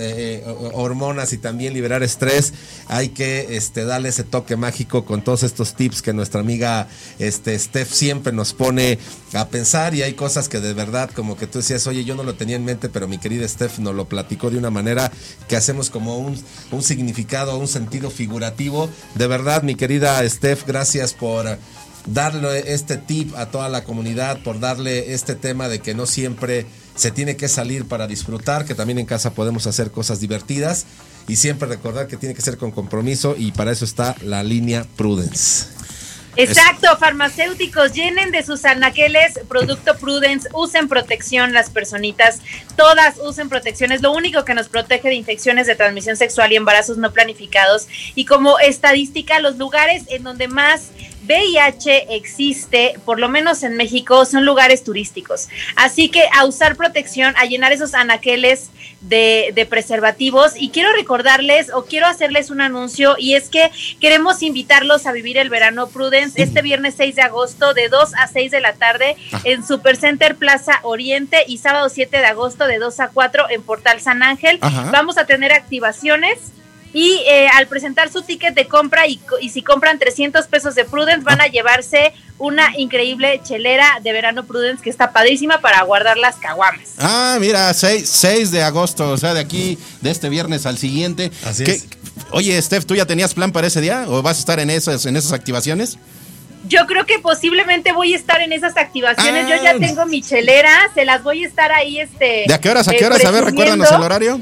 hormonas y también liberar estrés hay que este, darle ese toque mágico con todos estos tips que nuestra amiga este, Steph siempre nos pone a pensar y hay cosas que de verdad como que tú decías, oye, yo no lo tenía en mente, pero mi querida Steph nos lo platicó de una manera que hacemos como un significado, un sentido figurativo. De verdad, mi querida Steph, gracias por darle este tip a toda la comunidad, por darle este tema de que no siempre se tiene que salir para disfrutar, que también en casa podemos hacer cosas divertidas y siempre recordar que tiene que ser con compromiso y para eso está la línea Prudence. Exacto, farmacéuticos, llenen de sus anaqueles producto Prudence, usen protección las personitas, todas usen protección, es lo único que nos protege de infecciones de transmisión sexual y embarazos no planificados. Y como estadística, los lugares en donde más VIH existe, por lo menos en México, son lugares turísticos. Así que a usar protección, a llenar esos anaqueles de, de, preservativos. Y quiero recordarles o quiero hacerles un anuncio y es que queremos invitarlos a vivir el verano Prudence este viernes 6 de agosto de 2 a 6 de la tarde Ah. en Supercenter Plaza Oriente y sábado 7 de agosto de 2 a 4 en Portal San Ángel. Ajá. Vamos a tener activaciones. Y eh, al presentar su ticket de compra y, y, si compran 300 pesos de Prudence van a llevarse una increíble chelera de verano Prudence que está padrísima para guardar las caguamas. Ah, mira, 6, 6 de agosto, o sea, de aquí, de este viernes al siguiente. Así ¿Qué- es. Oye, Steph, ¿tú ya tenías plan para ese día o vas a estar en esas, en esas activaciones? Yo creo que posiblemente voy a estar en esas activaciones. Ah. Yo ya tengo mi chelera, se las voy a estar ahí este ¿De a qué horas a qué eh, horas? A ver, recuérdanos el horario.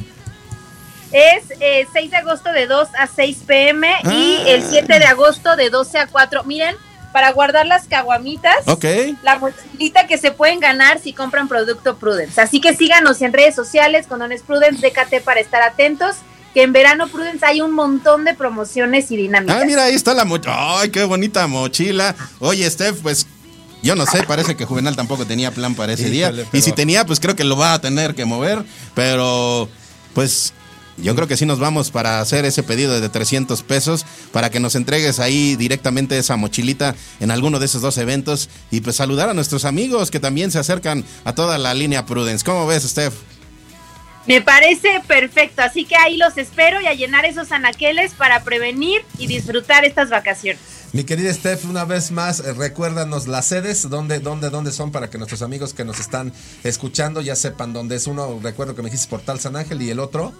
Es eh, 6 de agosto de 2 a 6 pm y Ah. el 7 de agosto de 12 a 4. Miren, para guardar las caguamitas. Ok. La mochilita que se pueden ganar si compran producto Prudence. Así que síganos en redes sociales con Dones Prudence DKT para estar atentos. Que en verano Prudence hay un montón de promociones y dinámicas. Ah, mira, ahí está la mochila. Ay, qué bonita mochila. Oye, Steph, pues yo no sé, parece que Juvenal tampoco tenía plan para ese día. Y si tenía, pues creo que lo va a tener que mover. Pero, pues yo creo que sí nos vamos para hacer ese pedido de 300 pesos para que nos entregues ahí directamente esa mochilita en alguno de esos dos eventos. Y pues saludar a nuestros amigos que también se acercan a toda la línea Prudence. ¿Cómo ves, Steph? Me parece perfecto. Así que ahí los espero y a llenar esos anaqueles para prevenir y disfrutar estas vacaciones. Mi querida Steph, una vez más, eh, recuérdanos las sedes, dónde, dónde, dónde son para que nuestros amigos que nos están escuchando ya sepan dónde es uno. Recuerdo que me dijiste Portal San Ángel y el otro.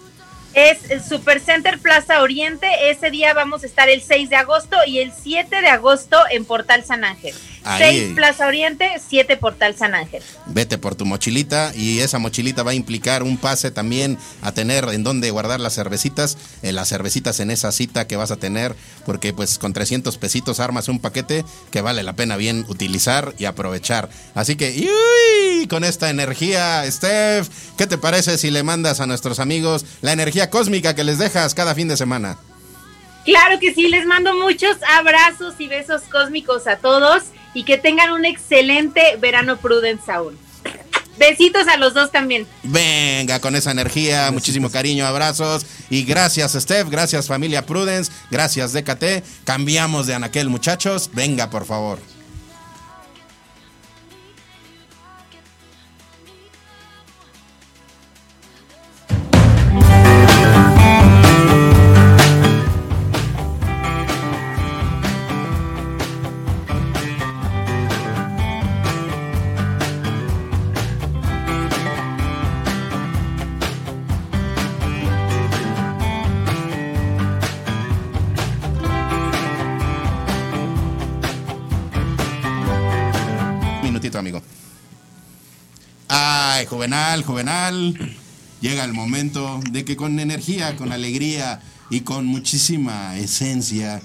Es el Supercenter Plaza Oriente. Ese día vamos a estar el 6 de agosto y el 7 de agosto en Portal San Ángel. Ahí. 6 Plaza Oriente, 7 Portal San Ángel. Vete por tu mochilita y esa mochilita va a implicar un pase también a tener en donde guardar las cervecitas, eh, las cervecitas en esa cita que vas a tener, porque pues con 300 pesitos armas un paquete que vale la pena bien utilizar y aprovechar. Así que, ¡uy! con esta energía, Steph, ¿qué te parece si le mandas a nuestros amigos la energía cósmica que les dejas cada fin de semana? Claro que sí, les mando muchos abrazos y besos cósmicos a todos y que tengan un excelente verano Prudence aún. Besitos a los dos también. Venga, con esa energía, muchísimo cariño, abrazos y gracias Steph, gracias familia Prudence, gracias DKT. Cambiamos de anaquel muchachos, venga por favor. Ay, Juvenal, Juvenal. Llega el momento de que con energía, con alegría y con muchísima esencia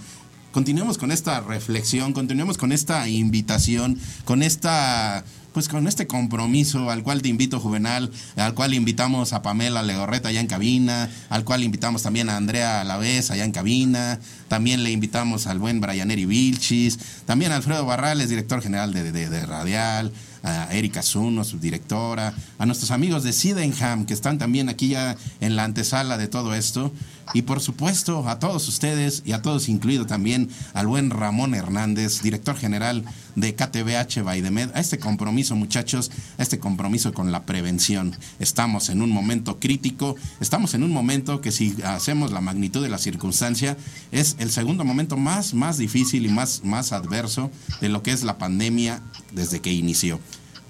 continuemos con esta reflexión, continuemos con esta invitación, con esta pues con este compromiso al cual te invito, Juvenal, al cual invitamos a Pamela Legorreta allá en cabina, al cual invitamos también a Andrea Alavés allá en cabina, también le invitamos al buen Brianeri Vilchis, también a Alfredo Barrales, director general de, de, de Radial, a Erika Zuno, subdirectora, a nuestros amigos de Sydenham, que están también aquí ya en la antesala de todo esto, y por supuesto a todos ustedes y a todos, incluido también al buen Ramón Hernández, director general de KTBH Baidemed, a este compromiso, muchachos, a este compromiso con la prevención. Estamos en un momento crítico, estamos en un momento que si hacemos la magnitud de la circunstancia, es el segundo momento más, más difícil y más, más adverso de lo que es la pandemia desde que inició.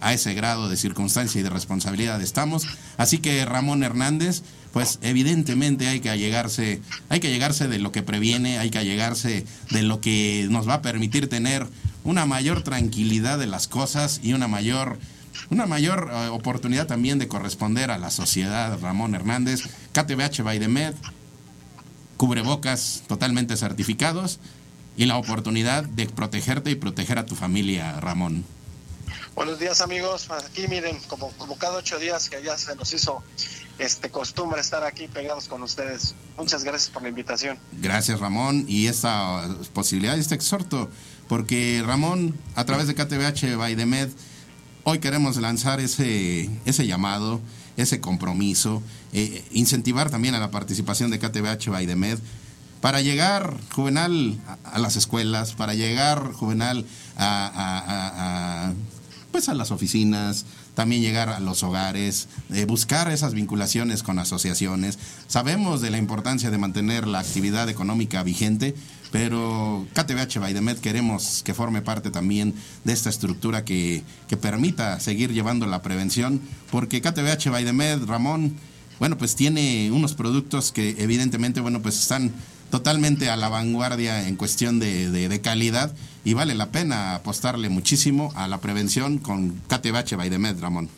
A ese grado de circunstancia y de responsabilidad estamos. Así que Ramón Hernández, pues evidentemente hay que allegarse, hay que allegarse de lo que previene, hay que allegarse de lo que nos va a permitir tener una mayor tranquilidad de las cosas y una mayor una mayor uh, oportunidad también de corresponder a la sociedad, Ramón Hernández, KTBH Baidemed, cubrebocas totalmente certificados y la oportunidad de protegerte y proteger a tu familia, Ramón. Buenos días amigos, aquí miren, como, cada ocho días que ya se nos hizo este costumbre estar aquí pegados con ustedes. Muchas gracias por la invitación. Gracias Ramón y esta posibilidad, este exhorto, porque Ramón, a través de KTBH Baidemed, hoy queremos lanzar ese, ese llamado, ese compromiso, eh, incentivar también a la participación de KTBH Baidemed para llegar juvenal a, las escuelas, para llegar juvenal a pues a las oficinas, también llegar a los hogares, eh, buscar esas vinculaciones con asociaciones. Sabemos de la importancia de mantener la actividad económica vigente, pero KTBH Baidemed queremos que forme parte también de esta estructura que, que permita seguir llevando la prevención, porque KTBH Baidemed, Ramón, bueno, pues tiene unos productos que evidentemente, bueno, pues están totalmente a la vanguardia en cuestión de, de, de, calidad y vale la pena apostarle muchísimo a la prevención con KTBH Baidemed, Ramón.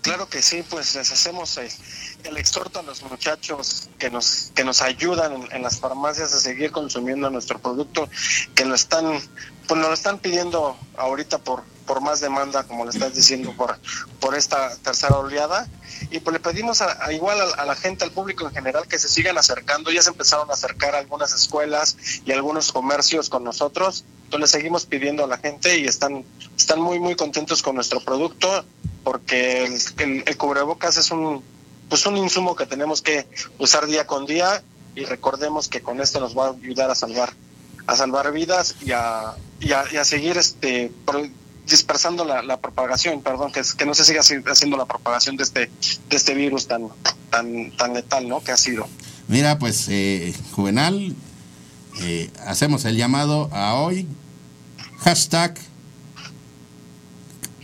Claro que sí, pues les hacemos el exhorto a los muchachos que nos que nos ayudan en, en, las farmacias a seguir consumiendo nuestro producto, que lo están pues nos lo están pidiendo ahorita por por más demanda, como le estás diciendo, por por esta tercera oleada y pues le pedimos a, a igual a, a, la gente, al público en general, que se sigan acercando. Ya se empezaron a acercar algunas escuelas y algunos comercios con nosotros. Entonces le seguimos pidiendo a la gente y están, están muy, muy contentos con nuestro producto porque el, el, el cubrebocas es un, pues un insumo que tenemos que usar día con día y recordemos que con esto nos va a ayudar a salvar, a salvar vidas y a, y a, y a seguir este dispersando la, propagación, perdón, que, no se siga haciendo la propagación de este, de este virus tan, tan, letal, ¿no? Que ha sido. Mira, pues, eh, Juvenal, eh, hacemos el llamado a hoy, hashtag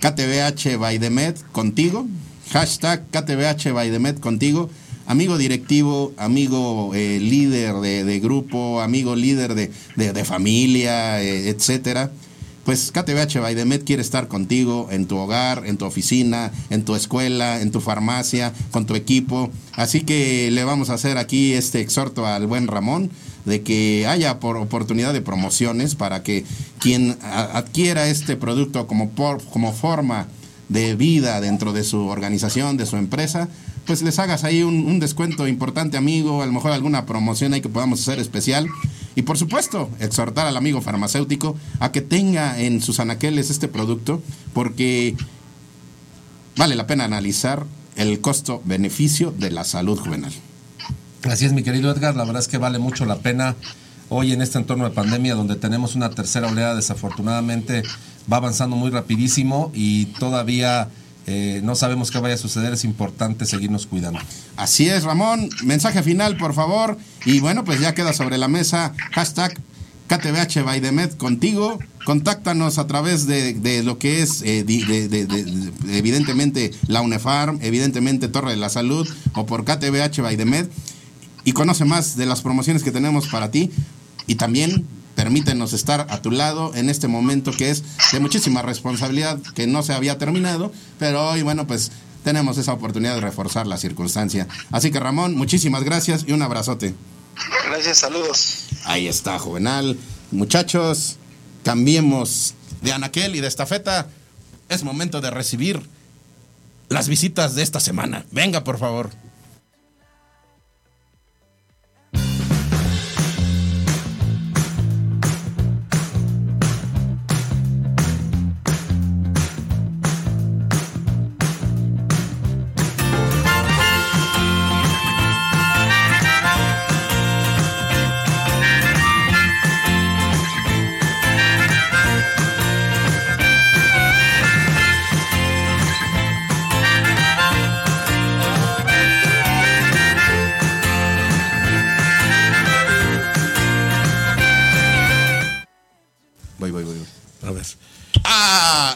KTBH contigo, hashtag KTBH contigo, amigo directivo, amigo eh, líder de, grupo, amigo líder de, de, de familia, eh, etcétera pues KTBH Baidemed quiere estar contigo en tu hogar, en tu oficina, en tu escuela, en tu farmacia, con tu equipo. Así que le vamos a hacer aquí este exhorto al buen Ramón de que haya por oportunidad de promociones para que quien adquiera este producto como, por, como forma de vida dentro de su organización, de su empresa, pues les hagas ahí un, un descuento importante, amigo, a lo mejor alguna promoción ahí que podamos hacer especial. Y por supuesto, exhortar al amigo farmacéutico a que tenga en sus anaqueles este producto, porque vale la pena analizar el costo-beneficio de la salud juvenil. Así es, mi querido Edgar, la verdad es que vale mucho la pena hoy en este entorno de pandemia donde tenemos una tercera oleada, desafortunadamente va avanzando muy rapidísimo y todavía eh, no sabemos qué vaya a suceder, es importante seguirnos cuidando. Así es, Ramón. Mensaje final, por favor. Y bueno, pues ya queda sobre la mesa. Hashtag KTBH contigo. Contáctanos a través de, de lo que es, eh, de, de, evidentemente, la UNEFARM, evidentemente Torre de la Salud o por KTBH. Y conoce más de las promociones que tenemos para ti. Y también permítenos estar a tu lado en este momento que es de muchísima responsabilidad, que no se había terminado, pero hoy, bueno, pues tenemos esa oportunidad de reforzar la circunstancia. Así que Ramón, muchísimas gracias y un abrazote. Gracias, saludos. Ahí está, Juvenal. Muchachos, cambiemos de anaquel y de estafeta. Es momento de recibir las visitas de esta semana. Venga, por favor.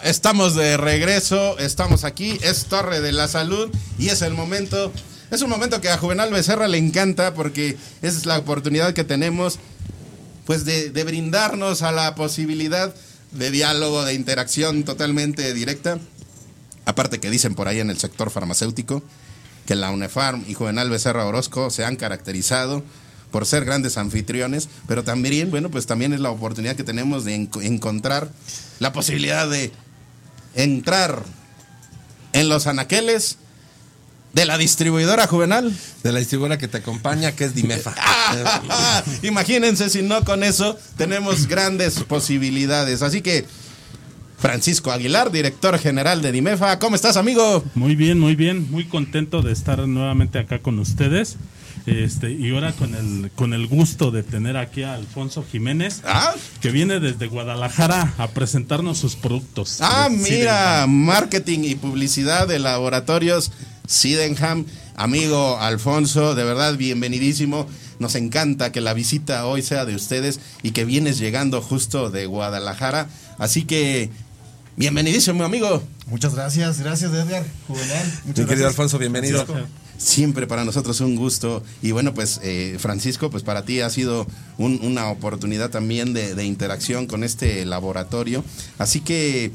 Estamos de regreso, estamos aquí, es Torre de la Salud y es el momento, es un momento que a Juvenal Becerra le encanta porque es la oportunidad que tenemos pues de, de brindarnos a la posibilidad de diálogo, de interacción totalmente directa. Aparte que dicen por ahí en el sector farmacéutico que la UNEFARM y Juvenal Becerra Orozco se han caracterizado por ser grandes anfitriones, pero también, bueno, pues también es la oportunidad que tenemos de enco- encontrar la posibilidad de entrar en los anaqueles de la distribuidora Juvenal. De la distribuidora que te acompaña, que es Dimefa. [laughs] Ah, Imagínense si no con eso tenemos grandes posibilidades. Así que, Francisco Aguilar, director general de Dimefa, ¿cómo estás, amigo? Muy bien, muy bien, muy contento de estar nuevamente acá con ustedes. Este, y ahora con el, con el gusto de tener aquí a Alfonso Jiménez, Ah, que viene desde Guadalajara a presentarnos sus productos. Ah, de mira, marketing y publicidad de laboratorios Sydenham. Amigo Alfonso, de verdad, bienvenidísimo. Nos encanta que la visita hoy sea de ustedes y que vienes llegando justo de Guadalajara. Así que, bienvenidísimo, amigo. Muchas gracias, gracias Edgar, Juvenal. Muchas Mi querido gracias. Alfonso, bienvenido. Francisco. Siempre para nosotros un gusto. Y bueno, pues eh, Francisco, pues para ti ha sido un- una oportunidad también de, de interacción con este laboratorio. Así que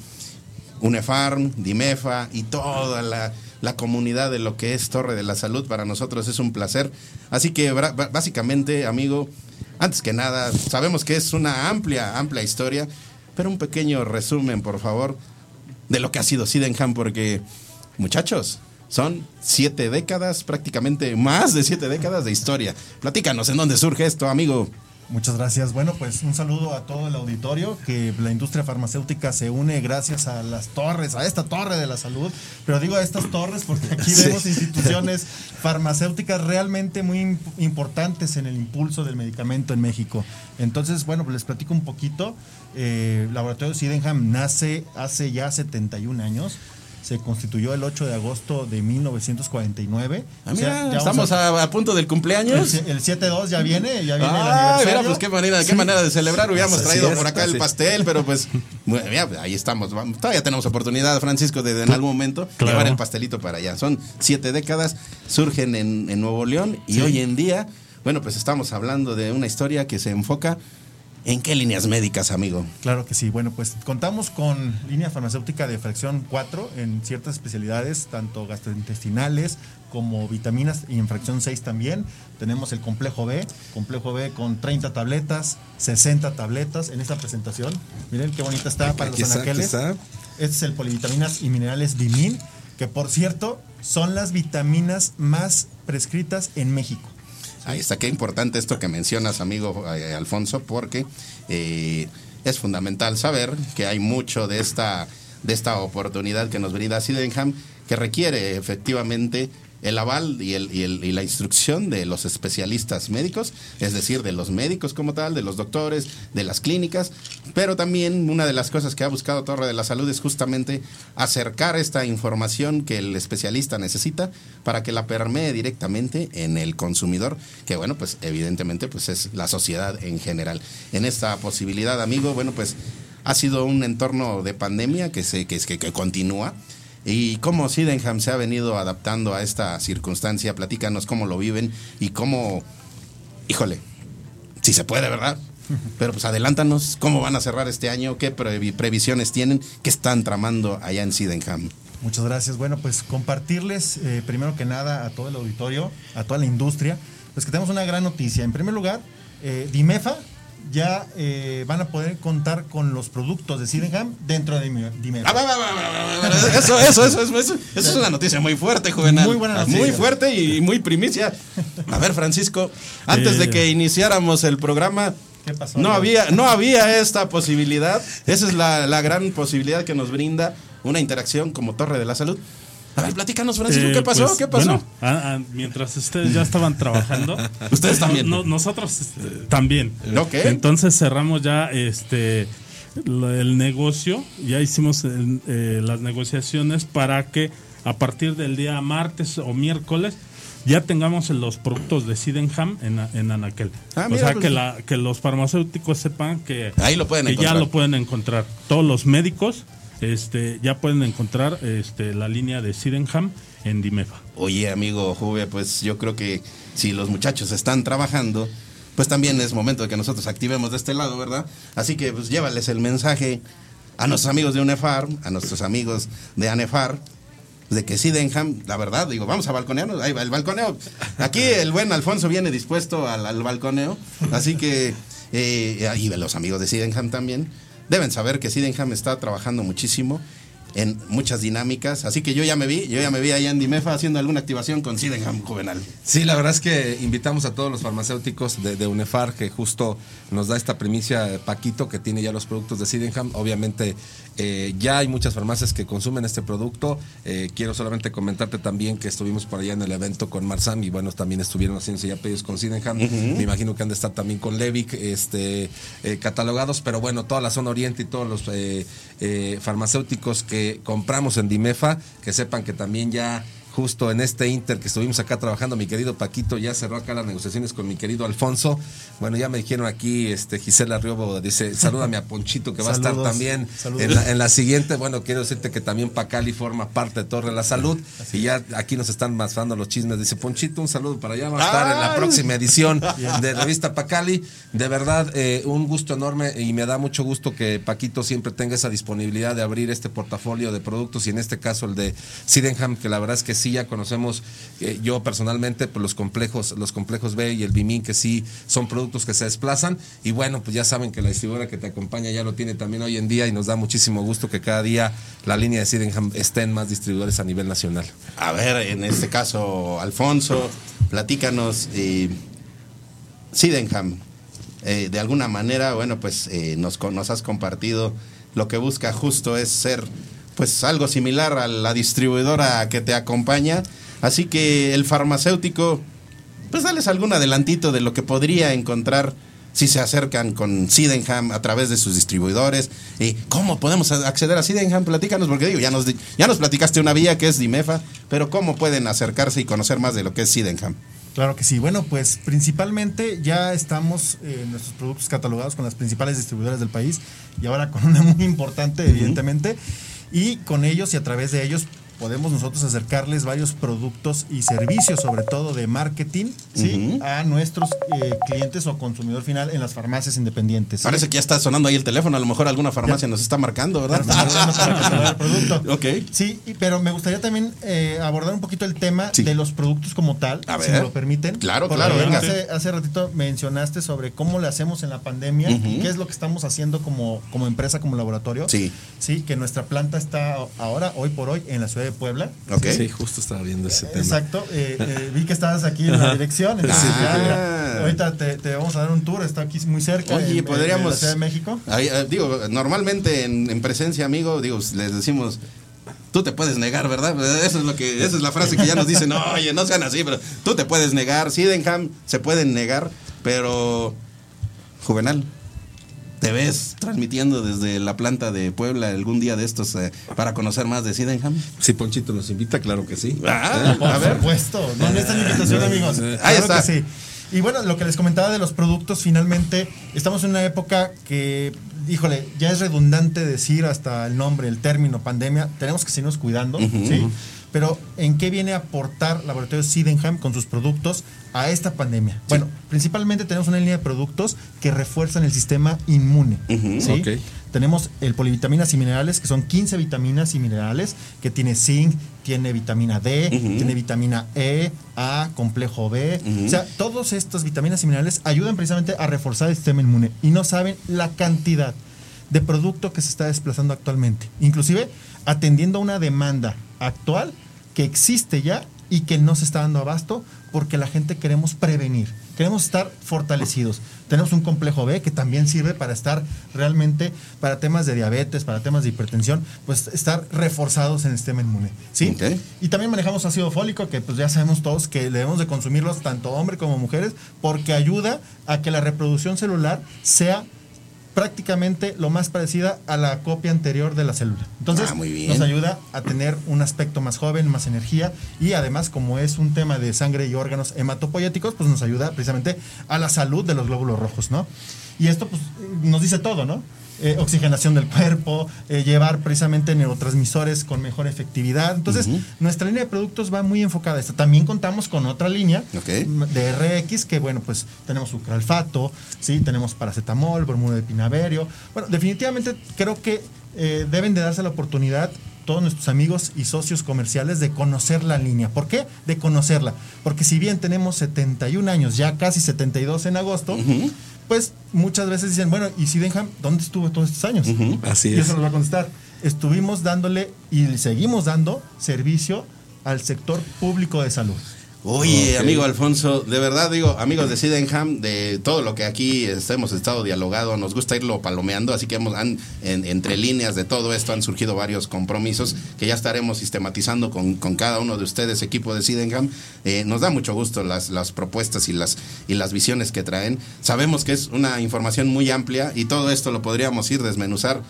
UNEFARM, DIMEFA y toda la, la comunidad de lo que es Torre de la Salud para nosotros es un placer. Así que básicamente, amigo, antes que nada, sabemos que es una amplia, amplia historia, pero un pequeño resumen, por favor, de lo que ha sido Sydenham, porque, muchachos, son siete décadas, prácticamente más de siete décadas de historia. Platícanos, ¿en dónde surge esto, amigo? Muchas gracias. Bueno, pues un saludo a todo el auditorio, que la industria farmacéutica se une gracias a las torres, a esta torre de la salud, pero digo a estas torres porque aquí [laughs] Sí. vemos instituciones farmacéuticas realmente muy imp- importantes en el impulso del medicamento en México. Entonces, bueno, pues les platico un poquito. Eh, Laboratorio Sydenham nace hace ya 71 años. Se constituyó el 8 de agosto de 1949. Ah, O sea, estamos a, a punto del El, cumpleaños. el 7-2 ya viene, ya viene el Ah, aniversario. mira, pues qué manera, qué Sí. manera de celebrar. Hubiéramos Así traído es, por acá el pastel, pero pues, [laughs] bueno, mira, ahí estamos. Vamos, Todavía tenemos oportunidad, Francisco, de en algún momento Claro. llevar el pastelito para allá. Son siete décadas, surgen en, en Nuevo León y Sí. hoy en día, bueno, pues estamos hablando de una historia que se enfoca en qué líneas médicas, amigo. Claro que sí. Bueno, pues contamos con línea farmacéutica de fracción 4 en ciertas especialidades, tanto gastrointestinales como vitaminas y en fracción 6 también. Tenemos el complejo B, complejo B con 30 tabletas, 60 tabletas en esta presentación. Miren qué bonita está para Aquí los está, aquí anaqueles. está. Este es el polivitaminas y minerales Bimin, que por cierto son las vitaminas más prescritas en México. Ahí está, qué importante esto que mencionas, amigo eh, Alfonso, porque eh, es fundamental saber que hay mucho de esta, de esta oportunidad que nos brinda Sydenham que requiere efectivamente el aval y, el, y, el- y la instrucción de los especialistas médicos, es decir, de los médicos como tal, de los doctores, de las clínicas, pero también una de las cosas que ha buscado Torre de la Salud es justamente acercar esta información que el especialista necesita para que la permee directamente en el consumidor, que bueno, pues evidentemente pues es la sociedad en general. En esta posibilidad, amigo, bueno, pues ha sido un entorno de pandemia que se que, que, que continúa. ¿Y cómo Sydenham se ha venido adaptando a esta circunstancia? Platícanos cómo lo viven y cómo, híjole, si se puede, ¿verdad? [laughs] Pero pues adelántanos, ¿cómo van a cerrar este año? ¿Qué previ- previsiones tienen? ¿Qué están tramando allá en Sydenham? Muchas gracias. Bueno, pues compartirles eh, primero que nada a todo el auditorio, a toda la industria, pues que tenemos una gran noticia. En primer lugar, eh, Dimefa ya eh, van a poder contar con los productos de Sydenham dentro de Dime- Dimefa. Ah. [laughs] Eso, eso, eso, eso, eso, eso es una noticia muy fuerte, Juvenal. Muy buena noticia. Muy fuerte y muy primicia. A ver, Francisco, antes de que iniciáramos el programa, ¿Qué pasó? no había, no había esta posibilidad. Esa es la, la gran posibilidad que nos brinda una interacción como Torre de la Salud. A ver, platícanos, Francisco, Eh, ¿qué pasó? pues, ¿Qué pasó? bueno, mientras ustedes ya estaban trabajando, [laughs] Ustedes también. no- nosotros eh, también. Ok. Entonces cerramos ya este el negocio, ya hicimos el- eh, las negociaciones para que a partir del día martes o miércoles ya tengamos los productos de Sydenham en, en Anaquel. Ah, o sea, pues- que, la, que los farmacéuticos sepan que, Ahí lo pueden que ya lo pueden encontrar. Todos los médicos este, ya pueden encontrar este, la línea de Sydenham en Dimefa. Oye, amigo Juve, pues yo creo que si los muchachos están trabajando, pues también es momento de que nosotros activemos de este lado, ¿verdad? Así que pues llévales el mensaje a nuestros amigos de UNEFAR, a nuestros amigos de ANEFAR, de que Sydenham, la verdad, digo, vamos a balconearnos, ahí va el balconeo. Aquí el buen Alfonso viene dispuesto al, al balconeo, así que, eh, y los amigos de Sydenham también, deben saber que Sydenham está trabajando muchísimo en muchas dinámicas, así que yo ya me vi, yo ya me vi allá en Dimefa haciendo alguna activación con Sydenham Juvenal. Sí, la verdad es que invitamos a todos los farmacéuticos de, UNEFAR que justo nos da esta primicia eh, Paquito que tiene ya los productos de Sydenham. Obviamente eh, ya hay muchas farmacias que consumen este producto. Eh, quiero solamente comentarte también que estuvimos por allá en el evento con Marsam y bueno, también estuvieron haciéndose ya pedidos con Sydenham. Me imagino que han de estar también con Levic este, eh, catalogados, pero bueno, toda la zona oriente y todos los farmacéuticos que compramos en Dimefa, que sepan que también ya justo en este Inter que estuvimos acá trabajando, mi querido Paquito ya cerró acá las negociaciones con mi querido Alfonso. Bueno, ya me dijeron aquí, este Gisela Riobo dice, salúdame a Ponchito que va a estar también en la, en la siguiente. Bueno, quiero decirte que también Pacali forma parte de Torre de la Salud y ya aquí nos están masando los chismes. Dice Ponchito, un saludo para allá, va a estar en la próxima edición [laughs] de Revista Pacali. De verdad, eh, un gusto enorme y me da mucho gusto que Paquito siempre tenga esa disponibilidad de abrir este portafolio de productos y en este caso el de Sydenham, que la verdad es que sí ya conocemos eh, yo personalmente pues, los complejos, los complejos B y el Bimin, que sí son productos que se desplazan. Y bueno, pues ya saben que la distribuidora que te acompaña ya lo tiene también hoy en día y nos da muchísimo gusto que cada día la línea de Sydenham esté en más distribuidores a nivel nacional. A ver, en este caso, Alfonso, platícanos, eh, Sydenham, de alguna manera, bueno, pues eh, nos has compartido lo que busca justo es ser, pues algo similar a la distribuidora que te acompaña, así que el farmacéutico, pues dales algún adelantito de lo que podría encontrar si se acercan con Sydenham a través de sus distribuidores. ¿Y cómo podemos acceder a Sydenham? Platícanos, porque digo, ya nos, ya nos platicaste una vía que es Dimefa, pero ¿cómo pueden acercarse y conocer más de lo que es Sydenham? Claro que sí. Bueno, pues principalmente ya estamos eh, nuestros productos catalogados con las principales distribuidoras del país y ahora con una muy importante, evidentemente. Y con ellos y a través de ellos podemos nosotros acercarles varios productos y servicios, sobre todo de marketing, ¿sí? A nuestros eh, clientes o consumidor final en las farmacias independientes. ¿sí? Parece que ya está sonando ahí el teléfono, a lo mejor alguna farmacia nos está marcando, ¿verdad? Para catalogar el producto. [laughs] ok. Sí, pero me gustaría también eh, abordar un poquito el tema Sí. de los productos como tal, A si ver. me lo permiten. Claro, Porque claro, venga. Hace, hace ratito mencionaste sobre cómo le hacemos en la pandemia y qué es lo que estamos haciendo como, como empresa, como laboratorio. Sí. Sí, que nuestra planta está ahora, hoy por hoy, en la ciudad de Puebla. Ok. Sí, justo estaba viendo ese tema. Exacto. eh, eh, vi que estabas aquí en la dirección. entonces ah. ahorita te, te vamos a dar un tour. Está aquí muy cerca. Oye, en- podríamos- En la Ciudad de México. Ahí, eh, digo, normalmente en, en presencia, amigo, digo, les decimos, tú te puedes negar, ¿verdad? Eso es lo que, esa es la frase que ya nos dicen, no, oye, no sean así, pero tú te puedes negar. Sydenham se pueden negar, pero Juvenal, ¿te ves transmitiendo desde la planta de Puebla algún día de estos eh, para conocer más de Sydenham? Si Ponchito nos invita, claro que sí. Ah, Por a ver. supuesto, no necesitan invitación, amigos. Ahí Claro está. que sí. Y bueno, lo que les comentaba de los productos, finalmente estamos en una época que, híjole, ya es redundante decir hasta el nombre, el término pandemia. Tenemos que seguirnos cuidando. ¿sí? Pero ¿en qué viene a aportar Laboratorio Sydenham con sus productos a esta pandemia? Bueno, principalmente tenemos una línea de productos que refuerzan el sistema inmune. ¿sí? Tenemos el polivitaminas y minerales, que son 15 vitaminas y minerales, que tiene zinc, tiene vitamina D, tiene vitamina E, A, complejo B. O sea, todas estas vitaminas y minerales ayudan precisamente a reforzar el sistema inmune. Y no saben la cantidad de producto que se está desplazando actualmente. Inclusive atendiendo a una demanda actual que existe ya y que no se está dando abasto porque la gente queremos prevenir, queremos estar fortalecidos. Tenemos un complejo B que también sirve para estar realmente para temas de diabetes, para temas de hipertensión, pues estar reforzados en el sistema inmune, ¿sí? Y también manejamos ácido fólico que pues ya sabemos todos que debemos de consumirlos tanto hombres como mujeres porque ayuda a que la reproducción celular sea prácticamente lo más parecida a la copia anterior de la célula. Entonces, Ah, muy bien. nos ayuda a tener un aspecto más joven, más energía y además como es un tema de sangre y órganos hematopoyéticos, pues nos ayuda precisamente a la salud de los glóbulos rojos, ¿no? Y esto pues nos dice todo, ¿no? Eh, oxigenación del cuerpo, eh, llevar precisamente neurotransmisores con mejor efectividad. Entonces, nuestra línea de productos va muy enfocada a esto. También contamos con otra línea de RX que, bueno, pues tenemos sucralfato, ¿sí? tenemos paracetamol, bromuro de pinaverio. Bueno, definitivamente creo que eh, deben de darse la oportunidad todos nuestros amigos y socios comerciales de conocer la línea. ¿Por qué? De conocerla. Porque si bien tenemos 71 años, ya casi 72 en agosto, pues muchas veces dicen, bueno, ¿y Sydenham dónde estuvo todos estos años? Así y es. eso nos va a contestar. Estuvimos dándole y seguimos dando servicio al sector público de salud. Oye, amigo Alfonso, de verdad digo, amigos de Sydenham, de todo lo que aquí hemos estado dialogado, nos gusta irlo palomeando, así que hemos, han- en- entre líneas de todo esto han surgido varios compromisos que ya estaremos sistematizando con, con cada uno de ustedes, equipo de Sydenham. Eh, nos da mucho gusto las, las propuestas y las, y las visiones que traen. Sabemos que es una información muy amplia y todo esto lo podríamos ir desmenuzar,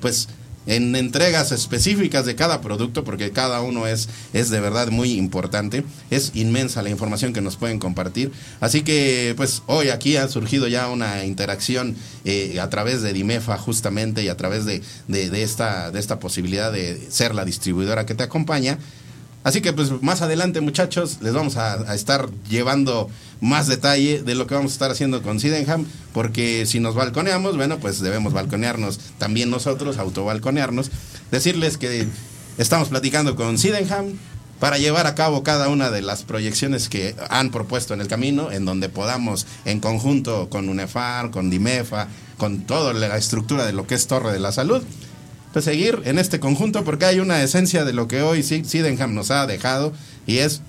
pues en entregas específicas de cada producto, porque cada uno es, es de verdad muy importante. Es inmensa la información que nos pueden compartir. Así que, pues, hoy aquí ha surgido ya una interacción eh, a través de Dimefa, justamente, y a través de, de- esta, de esta posibilidad de ser la distribuidora que te acompaña. Así que pues más adelante muchachos les vamos a, estar llevando más detalle de lo que vamos a estar haciendo con Sydenham, porque si nos balconeamos, bueno, pues debemos balconearnos también nosotros, autobalconearnos, decirles que estamos platicando con Sydenham para llevar a cabo cada una de las proyecciones que han propuesto en el camino, en donde podamos en conjunto con UNEFAR, con DIMEFA, con toda la estructura de lo que es Torre de la Salud, pues seguir en este conjunto porque hay una esencia de lo que hoy Sydenham nos ha dejado y es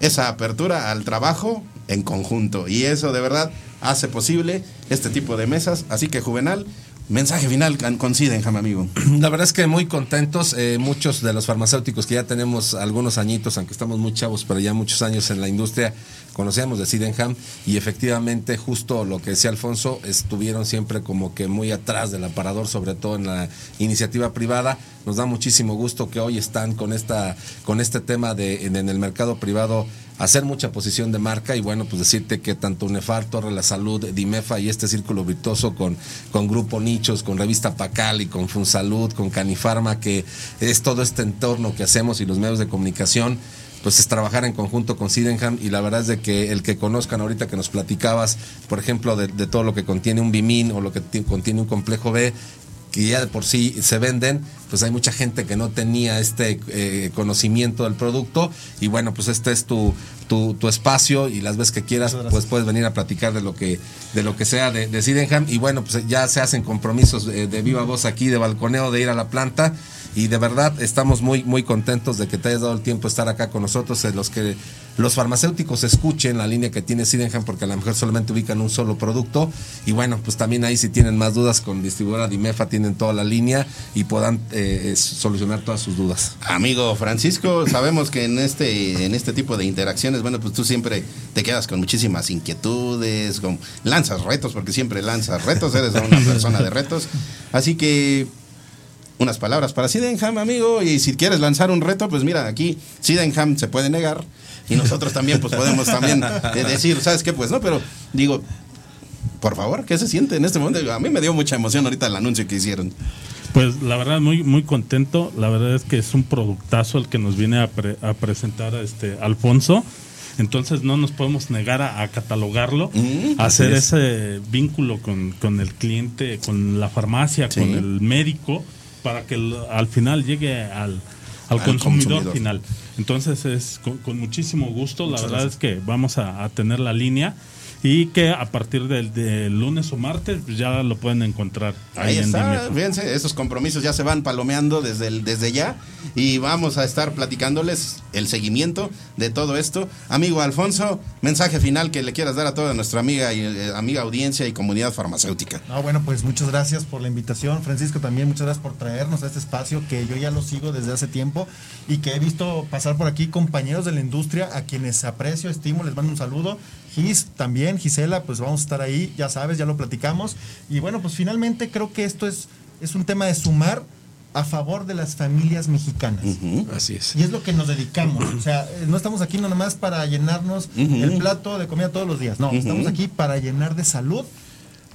esa apertura al trabajo en conjunto y eso de verdad hace posible este tipo de mesas. Así que Juvenal, mensaje final con- Sydenham, amigo. [clears throat] La verdad es que muy contentos, eh, muchos de los farmacéuticos que ya tenemos algunos añitos, aunque estamos muy chavos, pero ya muchos años en la industria, conocíamos de Sydenham y efectivamente justo lo que decía Alfonso, estuvieron siempre como que muy atrás del aparador, sobre todo en la iniciativa privada. Nos da muchísimo gusto que hoy están con esta con este tema de en el mercado privado hacer mucha posición de marca y bueno, pues decirte que tanto UNEFAR, Torre la Salud, Dimefa y este círculo virtuoso con, con Grupo Nichos, con Revista Pacal y con Funsalud, con Canifarma, que es todo este entorno que hacemos y los medios de comunicación, pues es trabajar en conjunto con Sydenham y la verdad es de que el que conozcan ahorita que nos platicabas, por ejemplo, de, todo lo que contiene un BIMIN o lo que ti- contiene un complejo B, que ya de por sí se venden, pues hay mucha gente que no tenía este eh, conocimiento del producto. Y bueno, pues este es tu, tu, tu espacio y las veces que quieras, pues puedes venir a platicar de lo que de lo que sea de, de Sydenham. Y bueno, pues ya se hacen compromisos de, de viva voz aquí, de balconeo, de ir a la planta y de verdad estamos muy muy contentos de que te hayas dado el tiempo de estar acá con nosotros, en los que los farmacéuticos escuchen la línea que tiene Sydenham porque a lo mejor solamente ubican un solo producto y bueno, pues también ahí si tienen más dudas con distribuidora Dimefa tienen toda la línea y puedan eh, solucionar todas sus dudas. Amigo Francisco, sabemos que en este, en este tipo de interacciones, bueno, pues tú siempre te quedas con muchísimas inquietudes, con, lanzas retos, porque siempre lanzas retos, eres una [laughs] persona de retos. Así que unas palabras para Sydenham, amigo, y si quieres lanzar un reto, pues mira, aquí Sydenham se puede negar y nosotros también pues podemos también eh, decir, ¿sabes qué? Pues no, pero digo, por favor, ¿qué se siente en este momento? A mí me dio mucha emoción ahorita el anuncio que hicieron. Pues la verdad muy muy contento, la verdad es que es un productazo el que nos viene a, pre- a presentar este Alfonso. Entonces no nos podemos negar a, a catalogarlo, Mm, a hacer es. ese vínculo con, con el cliente, con la farmacia, Sí. con el médico, para que el- al final llegue al, al Al consumidor, consumidor. final. Entonces es con, con muchísimo gusto, Muchas la verdad gracias. es que vamos a, a tener la línea y que a partir del, del lunes o martes pues, ya lo pueden encontrar Ahí en está, Dimetro. fíjense, esos compromisos ya se van palomeando desde, el- desde ya y vamos a estar platicándoles el seguimiento de todo esto. Amigo Alfonso, mensaje final que le quieras dar a toda nuestra amiga y eh, amiga audiencia y comunidad farmacéutica. Ah, bueno, pues muchas gracias por la invitación. Francisco, también muchas gracias por traernos a este espacio que yo ya lo sigo desde hace tiempo y que he visto pasar por aquí compañeros de la industria a quienes aprecio, estimo, les mando un saludo. Gis también, Gisela, pues vamos a estar ahí, ya sabes, ya lo platicamos. Y bueno, pues finalmente creo que esto es, es un tema de sumar a favor de las familias mexicanas. Así es. Y es lo que nos dedicamos. O sea, eh, no estamos aquí no nomás para llenarnos el plato de comida todos los días. No, estamos aquí para llenar de salud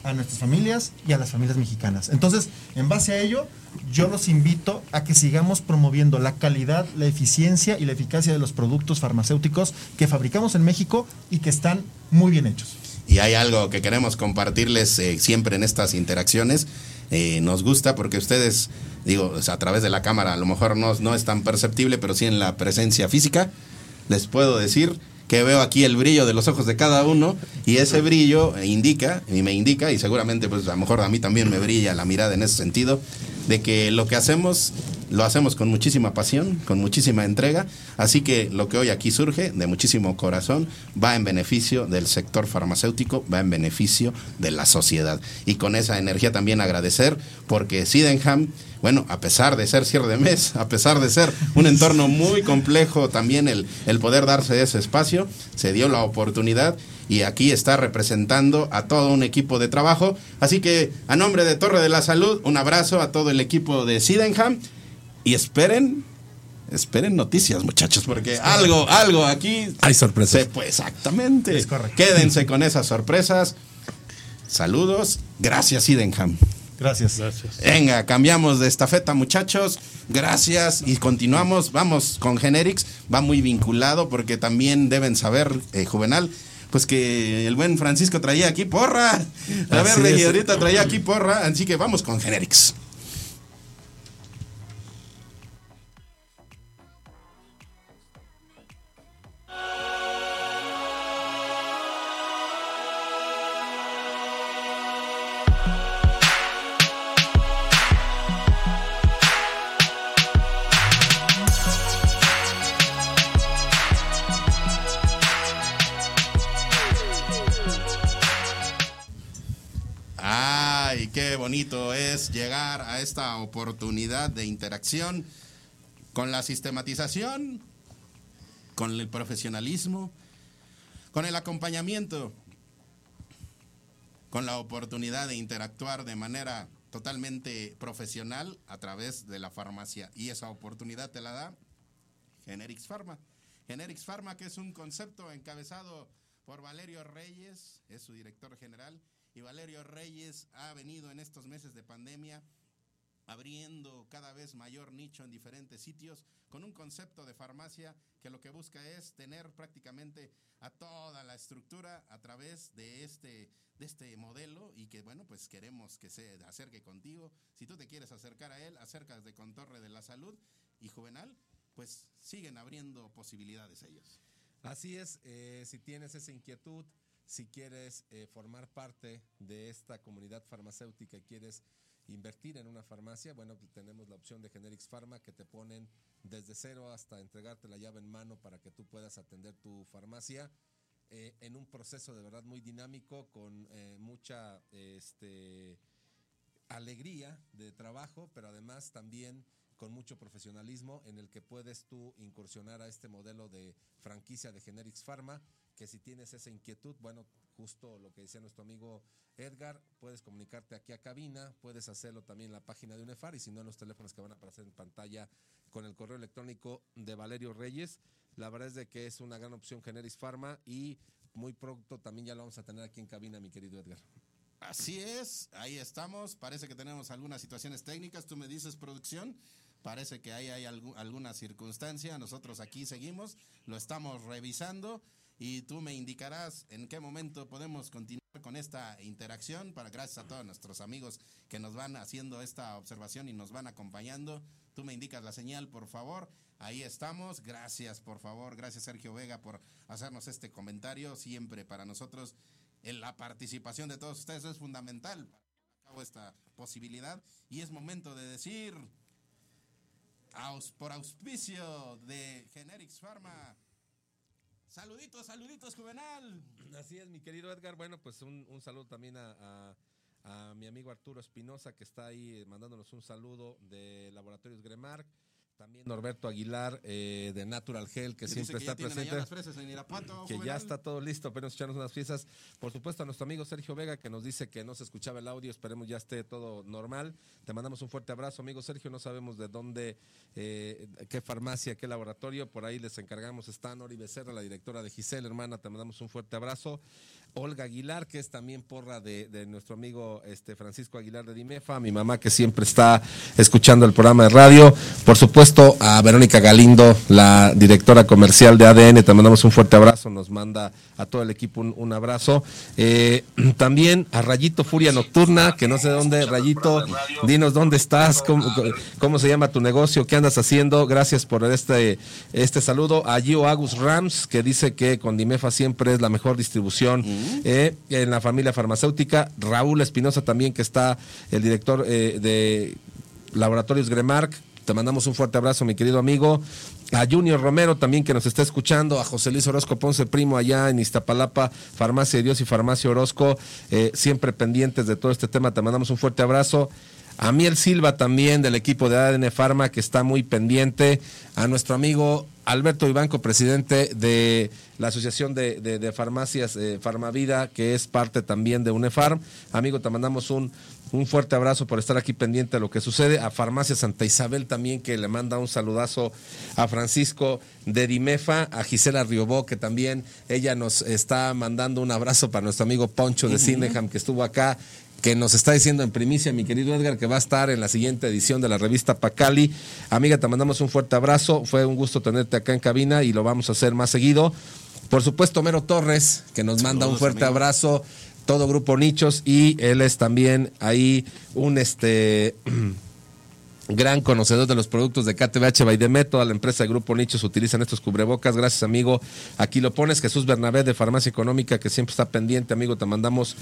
a nuestras familias y a las familias mexicanas. Entonces, en base a ello, yo los invito a que sigamos promoviendo la calidad, la eficiencia y la eficacia de los productos farmacéuticos que fabricamos en México y que están muy bien hechos. Y hay algo que queremos compartirles eh, siempre en estas interacciones. Eh, nos gusta porque ustedes, digo, a través de la cámara a lo mejor no, no es tan perceptible, pero sí en la presencia física, les puedo decir que veo aquí el brillo de los ojos de cada uno y ese brillo indica, y me indica, y seguramente pues a lo mejor a mí también me brilla la mirada en ese sentido, de que lo que hacemos lo hacemos con muchísima pasión, con muchísima entrega, así que lo que hoy aquí surge de muchísimo corazón va en beneficio del sector farmacéutico, va en beneficio de la sociedad. Y con esa energía también agradecer porque Sydenham, bueno, a pesar de ser cierre de mes, a pesar de ser un entorno muy complejo también el, el poder darse ese espacio, se dio la oportunidad y aquí está representando a todo un equipo de trabajo. Así que a nombre de Torre de la Salud, un abrazo a todo el equipo de Sydenham y esperen, esperen noticias muchachos, porque algo, algo aquí... Hay sorpresas. se- pues exactamente. Es correcto. Quédense con esas sorpresas. Saludos. Gracias Sydenham. Gracias. Gracias. Venga, cambiamos de estafeta, muchachos. Gracias y continuamos. Vamos con Generics. Va muy vinculado porque también deben saber, eh, Juvenal, pues que el buen Francisco traía aquí porra. A ver, es. ahorita traía aquí porra. Así que vamos con Generics. Bonito es llegar a esta oportunidad de interacción con la sistematización, con el profesionalismo, con el acompañamiento, con la oportunidad de interactuar de manera totalmente profesional a través de la farmacia. Y esa oportunidad te la da Generics Pharma. Generics Pharma, que es un concepto encabezado por Valerio Reyes, es su director general, y Valerio Reyes ha venido en estos meses de pandemia abriendo cada vez mayor nicho en diferentes sitios con un concepto de farmacia que lo que busca es tener prácticamente a toda la estructura a través de este de este modelo y que bueno pues queremos que se acerque contigo. Si tú te quieres acercar a él acércate con Torre de la Salud y Juvenal pues siguen abriendo posibilidades ellos. Así es, eh, si tienes esa inquietud, si quieres eh, formar parte de esta comunidad farmacéutica y quieres invertir en una farmacia, bueno, pues tenemos la opción de Generics Pharma que te ponen desde cero hasta entregarte la llave en mano para que tú puedas atender tu farmacia eh, en un proceso de verdad muy dinámico con eh, mucha este, alegría de trabajo, pero además también con mucho profesionalismo en el que puedes tú incursionar a este modelo de franquicia de Generics Pharma, que si tienes esa inquietud, bueno, justo lo que decía nuestro amigo Edgar, puedes comunicarte aquí a cabina, puedes hacerlo también en la página de UNEFAR y si no en los teléfonos que van a aparecer en pantalla con el correo electrónico de Valerio Reyes. La verdad es de que es una gran opción Generics Pharma y muy pronto también ya lo vamos a tener aquí en cabina, mi querido Edgar. Así es, ahí estamos. Parece que tenemos algunas situaciones técnicas. Tú me dices, producción. Parece que ahí hay algu- alguna circunstancia. Nosotros aquí seguimos, lo estamos revisando y tú me indicarás en qué momento podemos continuar con esta interacción. Para gracias a todos nuestros amigos que nos van haciendo esta observación y nos van acompañando. Tú me indicas la señal, por favor. Ahí estamos. Gracias, por favor. Gracias, Sergio Vega, por hacernos este comentario. Siempre para nosotros en la participación de todos ustedes es fundamental para esta posibilidad. Y es momento de decir, por auspicio de Generics Pharma, saluditos, saluditos, Juvenal. Así es, mi querido Edgar. Bueno, pues un, un saludo también a, a- a mi amigo Arturo Espinosa, que está ahí eh, mandándonos un saludo de Laboratorios Gremark. También Norberto Aguilar eh, de Natural Gel, que Que siempre que está presente. las fresas en Irapuato, que ya está todo listo, apenas echarnos unas piezas. Por supuesto, a nuestro amigo Sergio Vega, que nos dice que no se escuchaba el audio, esperemos ya esté todo normal. Te mandamos un fuerte abrazo, amigo Sergio. No sabemos de dónde, eh, qué farmacia, qué laboratorio, por ahí les encargamos. Está Nori Becerra, la directora de Giselle, hermana, te mandamos un fuerte abrazo. Olga Aguilar, que es también porra de, de nuestro amigo este Francisco Aguilar de Dimefa, mi mamá que siempre está escuchando el programa de radio. Por supuesto, a Verónica Galindo, la directora comercial de ADN, te mandamos un fuerte abrazo, nos manda a todo el equipo un, un abrazo. Eh, [clears throat] también a Rayito Furia Nocturna, que no sé dónde, Rayito, dinos dónde estás, cómo, cómo se llama tu negocio, qué andas haciendo. Gracias por este, este saludo. A Gio Agus Rams, que dice que con Dimefa siempre es la mejor distribución eh, en la familia farmacéutica. Raúl Espinosa también, que está el director eh, de Laboratorios Gremark. Te mandamos un fuerte abrazo, mi querido amigo. A Junior Romero también que nos está escuchando, a José Luis Orozco Ponce Primo allá en Iztapalapa, Farmacia de Dios y Farmacia Orozco, eh, siempre pendientes de todo este tema, te mandamos un fuerte abrazo. A Miel Silva también del equipo de ADN Pharma que está muy pendiente, a nuestro amigo Alberto Ibanco, presidente de la Asociación de, Farmacias eh, Farmavida, que es parte también de UNEFARM. Amigo, te mandamos un, un fuerte abrazo por estar aquí pendiente de lo que sucede. A Farmacia Santa Isabel también, que le manda un saludazo a Francisco de Dimefa, a Gisela Riobó, que también ella nos está mandando un abrazo para nuestro amigo Poncho de Ujú. Cineham, que estuvo acá que nos está diciendo en primicia, mi querido Edgar, que va a estar en la siguiente edición de la revista Pacali. Amiga, te mandamos un fuerte abrazo. Fue un gusto tenerte acá en cabina y lo vamos a hacer más seguido. Por supuesto, Mero Torres, que nos manda un fuerte amigo. abrazo. Todo Grupo Nichos y él es también ahí un este [clears throat] gran conocedor de los productos de KTBH Baideme, toda la empresa de Grupo Nichos utilizan estos cubrebocas. Gracias, amigo. Aquí lo pones, Jesús Bernabé de Farmacia Económica, que siempre está pendiente, amigo. Te mandamos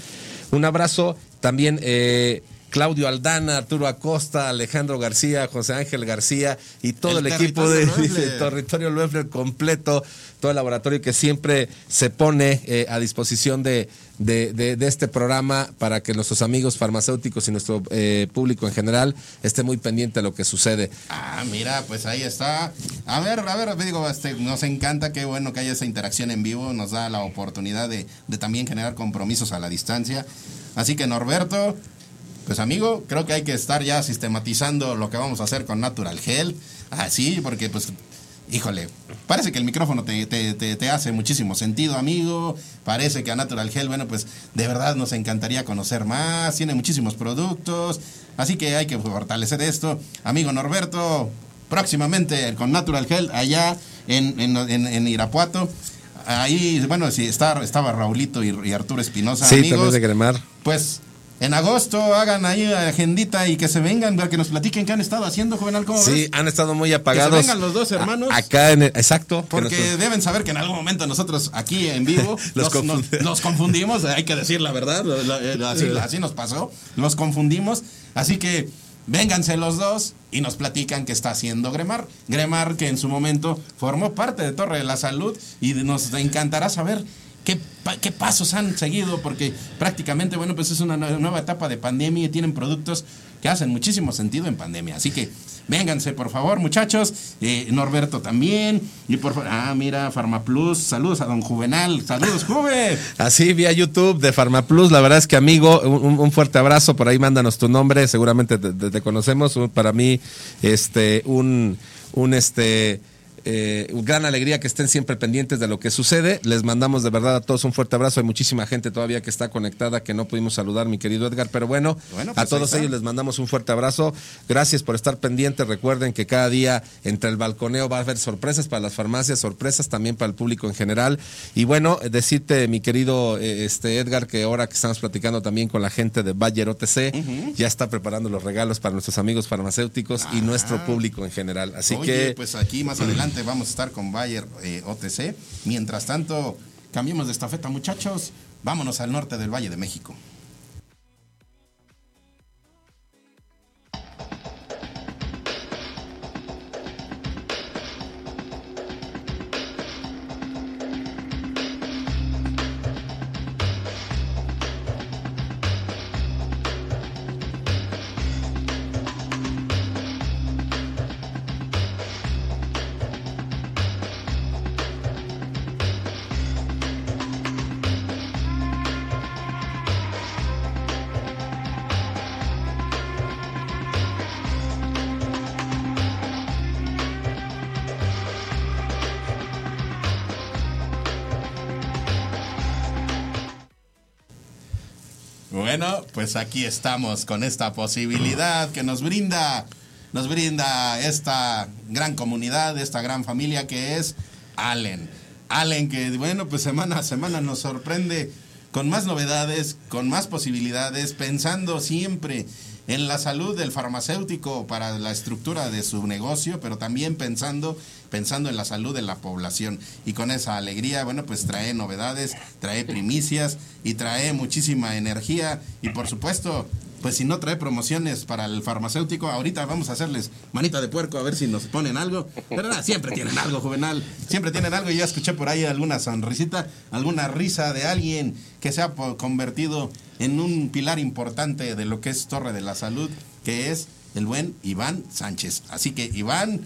un abrazo. También eh, Claudio Aldana, Arturo Acosta, Alejandro García, José Ángel García y todo el, El equipo de territorio Loeffler. de territorio Loeffler completo, todo el laboratorio que siempre se pone eh, a disposición de, de, de- de este programa para que nuestros amigos farmacéuticos y nuestro eh, público en general esté muy pendiente de lo que sucede. Ah, mira, pues ahí está. A ver, a ver, digo, este, nos encanta, qué bueno que haya esa interacción en vivo, nos da la oportunidad de, de también generar compromisos a la distancia. Así que Norberto, pues amigo, creo que hay que estar ya sistematizando lo que vamos a hacer con Natural Gel. Así, porque pues, híjole, parece que el micrófono te, te- te- te hace muchísimo sentido, amigo. Parece que a Natural Gel, bueno, pues de verdad nos encantaría conocer más. Tiene muchísimos productos. Así que hay que fortalecer esto. Amigo Norberto, próximamente con Natural Gel allá en, en- en- en Irapuato. Ahí, bueno, sí, está, estaba Raulito y, y Arturo Espinosa. sí, amigos. también de Gremar. Pues en agosto hagan ahí agendita y que se vengan, para que nos platiquen qué han estado haciendo, Juvenal, ¿cómo Sí, ves? han estado muy apagados. Que se vengan los dos hermanos. A- acá en el- exacto. que Porque deben saber que en algún momento nosotros aquí en vivo [laughs] Los nos- los confundimos, hay que decir la verdad, eh, así, Sí. así nos pasó, los confundimos, así que vénganse los dos y nos platican qué está haciendo Gremar. Gremar que en su momento formó parte de Torre de la Salud y nos encantará saber qué, pa- qué pasos han seguido porque prácticamente, bueno, pues es una nue- nueva etapa de pandemia y tienen productos que hacen muchísimo sentido en pandemia. Así que vénganse, por favor, muchachos. Eh, Norberto también. Y por favor, ah, mira, Farmaplus. Saludos a don Juvenal. Saludos, Juve. Así vía YouTube de Farmaplus, la verdad es que amigo, un, fuerte abrazo, por ahí mándanos tu nombre, seguramente te, te- conocemos, para mí, este, un, un este, eh, gran alegría que estén siempre pendientes de lo que sucede. Les mandamos de verdad a todos un fuerte abrazo. Hay muchísima gente todavía que está conectada que no pudimos saludar, mi querido Edgar. Pero bueno, Bueno, a pues todos ellos les mandamos un fuerte abrazo. Gracias por estar pendientes. Recuerden que cada día entre el balconeo va a haber sorpresas para las farmacias, sorpresas también para el público en general. Y bueno, eh, decirte, mi querido eh, este Edgar, que ahora que estamos platicando también con la gente de Bayer OTC, ya está preparando los regalos para nuestros amigos farmacéuticos y nuestro público en general. Así Oye, que pues aquí más adelante vamos a estar con Bayer eh, OTC. Mientras tanto, cambiemos de estafeta, muchachos. Vámonos al norte del Valle de México. Pues aquí estamos con esta posibilidad que nos brinda, nos brinda esta gran comunidad, esta gran familia que es Allen. Allen que, bueno, pues semana a semana nos sorprende con más novedades, con más posibilidades, pensando siempre en la salud del farmacéutico para la estructura de su negocio, pero también pensando pensando en la salud de la población. Y con esa alegría, bueno, pues trae novedades, trae primicias y trae muchísima energía. Y por supuesto, pues si no trae promociones para el farmacéutico, ahorita vamos a hacerles manita de puerco a ver si nos ponen algo, ¿verdad? Siempre tienen algo, Juvenal, siempre tienen algo y ya escuché por ahí alguna sonrisita, alguna risa de alguien que se ha convertido en un pilar importante de lo que es Torre de la Salud, que es el buen Iván Sánchez. Así que Iván,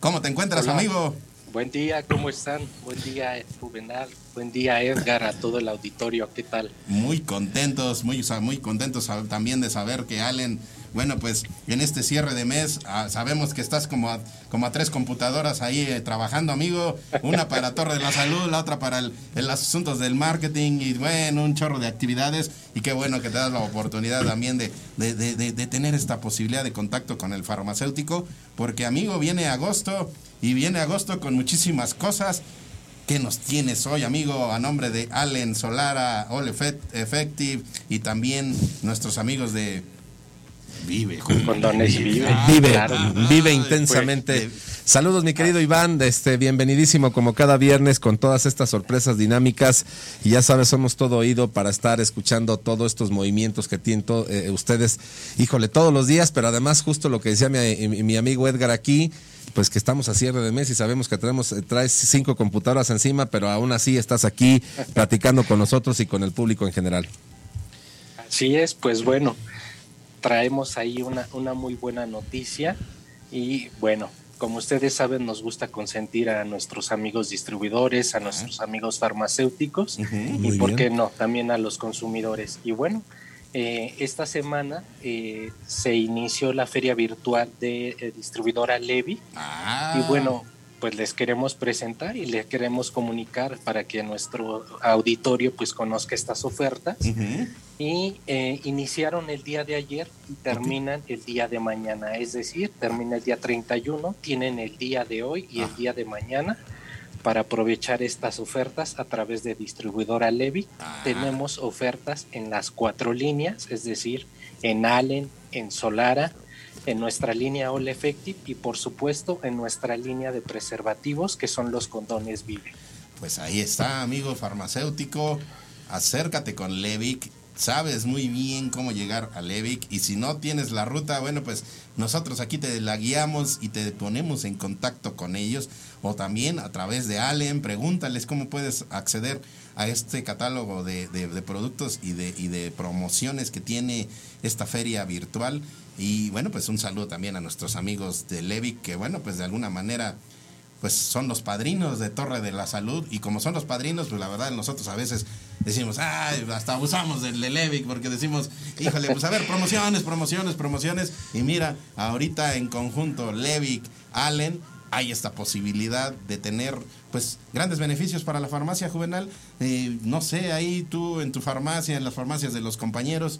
¿cómo te encuentras, Hola. amigo? Buen día, ¿cómo están? Buen día, Juvenal. Buen día, Edgar, a todo el auditorio. ¿Qué tal? Muy contentos, muy, muy contentos también de saber que Allen, bueno, pues en este cierre de mes ah, sabemos que estás como a, como a tres computadoras ahí eh, trabajando, amigo. Una para Torre de la Salud, la otra para el, el asuntos del marketing y bueno, un chorro de actividades. Y qué bueno que te das la oportunidad también de, de, tener esta posibilidad de contacto con el farmacéutico, porque amigo, viene agosto y viene agosto con muchísimas cosas. ¿Qué nos tienes hoy, amigo? A nombre de Allen Solara, All Effect- Effective y también nuestros amigos de Vive. Condones Vive. Vive, Claro. vive Ay, intensamente. Saludos, mi querido Iván, este, bienvenidísimo como cada viernes con todas estas sorpresas dinámicas. Y ya sabes, somos todo oído para estar escuchando todos estos movimientos que tienen to- eh, ustedes, híjole, todos los días, pero además justo lo que decía mi, mi- mi amigo Edgar aquí, pues que estamos a cierre de mes y sabemos que tenemos, eh, traes cinco computadoras encima, pero aún así estás aquí platicando con nosotros y con el público en general. Así es, pues bueno, traemos ahí una, una muy buena noticia y bueno, como ustedes saben, nos gusta consentir a nuestros amigos distribuidores, a nuestros amigos farmacéuticos y, ¿por qué bien. no?, también a los consumidores. Y bueno, eh, esta semana eh, se inició la feria virtual de eh, distribuidora Levi Ah. y bueno, pues les queremos presentar y les queremos comunicar para que nuestro auditorio pues conozca estas ofertas y eh, iniciaron el día de ayer y terminan el día de mañana, es decir, termina el día 31, tienen el día de hoy y el día de mañana para aprovechar estas ofertas a través de distribuidora Levi. Tenemos ofertas en las cuatro líneas, es decir, en Allen, en Solara, en nuestra línea All Effective y por supuesto en nuestra línea de preservativos que son los condones Vive. Pues ahí está, amigo farmacéutico. Acércate con Levic. Sabes muy bien cómo llegar a Levic. Y si no tienes la ruta, bueno, pues nosotros aquí te la guiamos y te ponemos en contacto con ellos. O también a través de Allen, pregúntales cómo puedes acceder a este catálogo de, productos y de, y de promociones que tiene esta feria virtual. Y bueno, pues un saludo también a nuestros amigos de Levic, que bueno, pues de alguna manera pues son los padrinos de Torre de la Salud y como son los padrinos, pues la verdad nosotros a veces decimos, ay, hasta abusamos del de Levic porque decimos, híjole, pues a ver, promociones, promociones, promociones y mira, ahorita en conjunto Levic, Allen, hay esta posibilidad de tener pues grandes beneficios para la farmacia juvenal. Eh, no sé, ahí tú en tu farmacia, en las farmacias de los compañeros,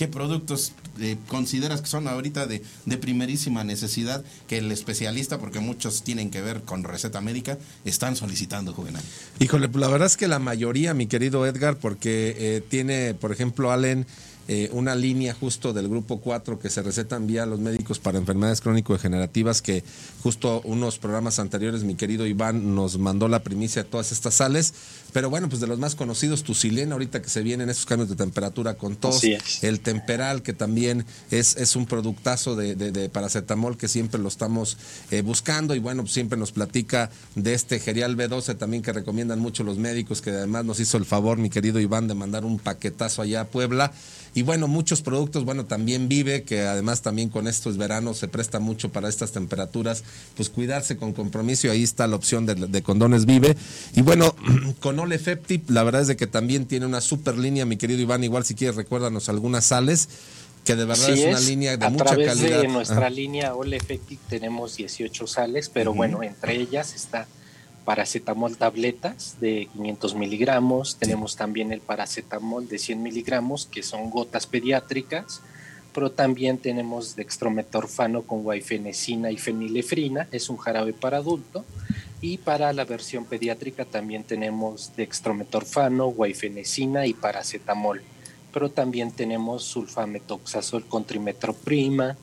¿qué productos eh, consideras que son ahorita de, de primerísima necesidad que el especialista, porque muchos tienen que ver con receta médica, están solicitando juvenal? Híjole, pues la verdad es que la mayoría, mi querido Edgar, porque eh, tiene, por ejemplo, Allen, eh, una línea justo del grupo 4 que se recetan vía los médicos para enfermedades crónico-degenerativas que justo unos programas anteriores mi querido Iván nos mandó la primicia de todas estas sales. Pero bueno, pues de los más conocidos, tu silena, ahorita que se vienen esos cambios de temperatura con tos, el temperal, que también es, es un productazo de, de- de paracetamol que siempre lo estamos eh, buscando. Y bueno, pues siempre nos platica de este Gerial B12 también que recomiendan mucho los médicos, que además nos hizo el favor, mi querido Iván, de mandar un paquetazo allá a Puebla. Y bueno, muchos productos, bueno, también Vive, que además también con estos veranos se presta mucho para estas temperaturas, pues cuidarse con compromiso y ahí está la opción de, de condones Vive. Y bueno, [clears throat] con Effective, la verdad es de que también tiene una super línea, mi querido Iván, igual si quieres recuérdanos algunas sales, que de verdad es una es. línea de a mucha través calidad. de nuestra Ajá. línea All Effective tenemos 18 sales, pero bueno, entre ellas está paracetamol tabletas de 500 miligramos, tenemos también el paracetamol de 100 miligramos, que son gotas pediátricas, pero también tenemos dextrometorfano con guaifenesina y fenilefrina, es un jarabe para adulto, y para la versión pediátrica también tenemos dextrometorfano, guaifenesina y paracetamol. Pero también tenemos sulfametoxazol con trimetroprima,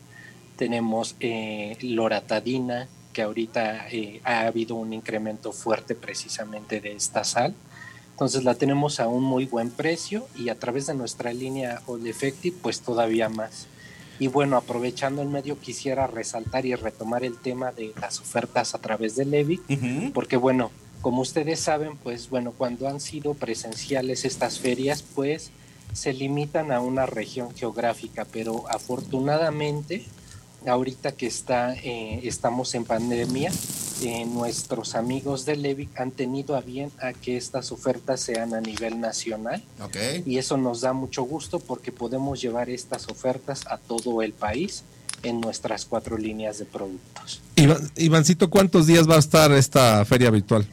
tenemos eh, loratadina, que ahorita eh, ha habido un incremento fuerte precisamente de esta sal. Entonces la tenemos a un muy buen precio y a través de nuestra línea All Effective, pues todavía más. Y bueno, aprovechando el medio, quisiera resaltar y retomar el tema de las ofertas a través de Levic, porque bueno, como ustedes saben, pues bueno, cuando han sido presenciales estas ferias, pues se limitan a una región geográfica, pero afortunadamente, ahorita que está, eh, estamos en pandemia, eh, nuestros amigos de Levic han tenido a bien a que estas ofertas sean a nivel nacional. Y eso nos da mucho gusto porque podemos llevar estas ofertas a todo el país en nuestras cuatro líneas de productos. Iván- Ivancito, ¿cuántos días va a estar esta feria virtual?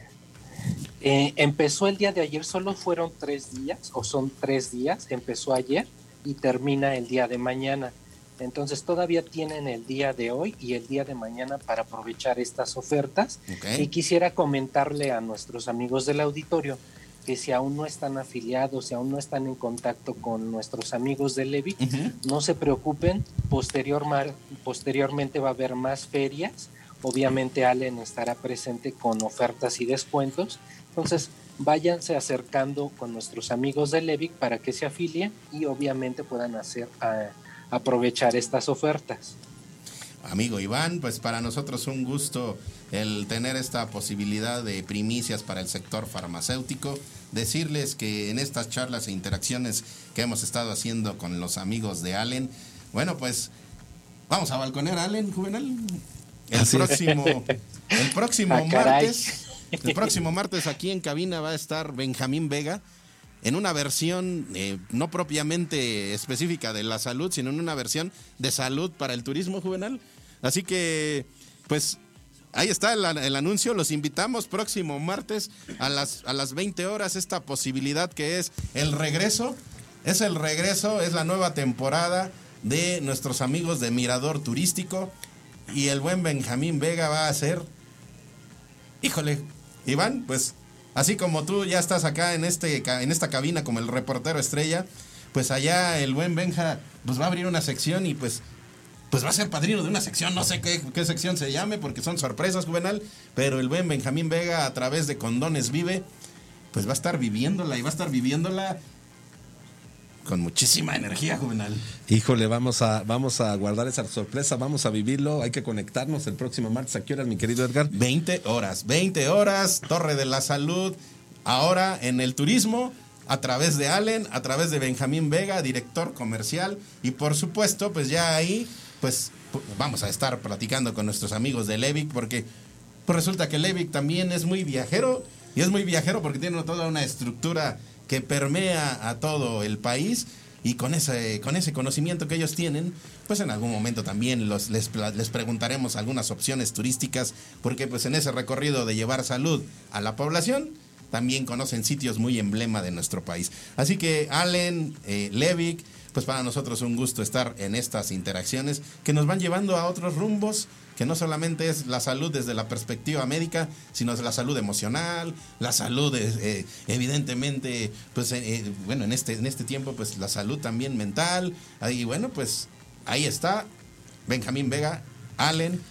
Eh, empezó el día de ayer, solo fueron tres días, o son tres días, empezó ayer y termina el día de mañana. Entonces todavía tienen el día de hoy y el día de mañana para aprovechar estas ofertas. Y quisiera comentarle a nuestros amigos del auditorio que si aún no están afiliados, si aún no están en contacto con nuestros amigos de Levi, no se preocupen, posterior, mar- posteriormente va a haber más ferias, obviamente Allen estará presente con ofertas y descuentos, entonces váyanse acercando con nuestros amigos de Levic para que se afilien y obviamente puedan hacer a- aprovechar estas ofertas. Amigo Iván, pues para nosotros un gusto el tener esta posibilidad de primicias para el sector farmacéutico. Decirles que en estas charlas e interacciones que hemos estado haciendo con los amigos de Allen, bueno, pues vamos a balconear a Allen, Juvenal. El Así es. próximo, el próximo Ah, martes, el próximo martes aquí en cabina va a estar Benjamín Vega en una versión eh, no propiamente específica de la salud, sino en una versión de salud para el turismo juvenal. Así que, pues, ahí está el, el anuncio. Los invitamos próximo martes a las, a las 20 horas. Esta posibilidad que es el regreso. Es el regreso, es la nueva temporada de nuestros amigos de Mirador Turístico. Y el buen Benjamín Vega va a ser Híjole, Iván, pues así como tú ya estás acá en, este, en esta cabina como el reportero estrella, pues allá el buen Benja pues va a abrir una sección y pues, pues va a ser padrino de una sección, no sé qué, qué sección se llame porque son sorpresas, Juvenal, pero el buen Benjamín Vega a través de Condones Vive, pues va a estar viviéndola y va a estar viviéndola con muchísima energía, Juvenal. Híjole, vamos a, vamos a guardar esa sorpresa, vamos a vivirlo, hay que conectarnos el próximo martes. ¿A qué horas, mi querido Edgar? 20 horas, 20 horas, Torre de la Salud, ahora en el turismo, a través de Allen, a través de Benjamín Vega, director comercial, y por supuesto, pues ya ahí, pues pu- vamos a estar platicando con nuestros amigos de Levic, porque pues resulta que Levic también es muy viajero, y es muy viajero porque tiene toda una estructura que permea a todo el país. y con ese, con ese conocimiento que ellos tienen, pues en algún momento también les, les preguntaremos algunas opciones turísticas, porque pues en ese recorrido de llevar salud a la población, también conocen sitios muy emblema de nuestro país. Así que Allen, eh, Levick, pues para nosotros un gusto estar en estas interacciones que nos van llevando a otros rumbos, que no solamente es la salud desde la perspectiva médica, sino es la salud emocional, la salud eh, eh, evidentemente, pues eh, bueno, en este, en este tiempo pues la salud también mental, y bueno, pues ahí está Benjamín Vega, Allen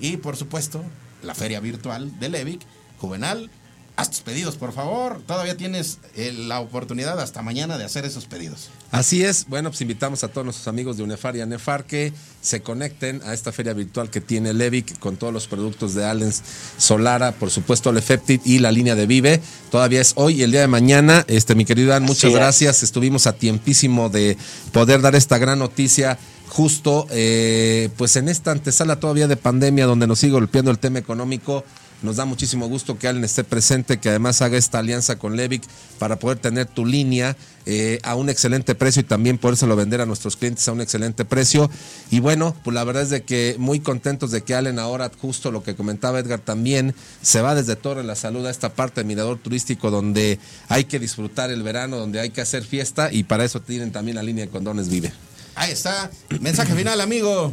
y por supuesto la feria virtual de Levic, Juvenal. Haz tus pedidos, por favor. Todavía tienes eh, la oportunidad hasta mañana de hacer esos pedidos. Así es, bueno, pues invitamos a todos nuestros amigos de UNEFAR y ANEFAR que se conecten a esta feria virtual que tiene Levic con todos los productos de Allens Solara, por supuesto Lefeptit y la línea de Vive. Todavía es hoy y el día de mañana. Este, mi querido Dan, muchas es. gracias. Estuvimos a tiempísimo de poder dar esta gran noticia justo eh, pues en esta antesala todavía de pandemia donde nos sigue golpeando el tema económico. Nos da muchísimo gusto que Allen esté presente, que además haga esta alianza con Levic para poder tener tu línea eh, a un excelente precio y también podérselo vender a nuestros clientes a un excelente precio. Y bueno, pues la verdad es de que muy contentos de que Allen ahora, justo lo que comentaba Edgar también, se va desde Torre la Salud a esta parte del mirador turístico donde hay que disfrutar el verano, donde hay que hacer fiesta y para eso tienen también la línea de condones Vive. Ahí está. Mensaje final, amigo.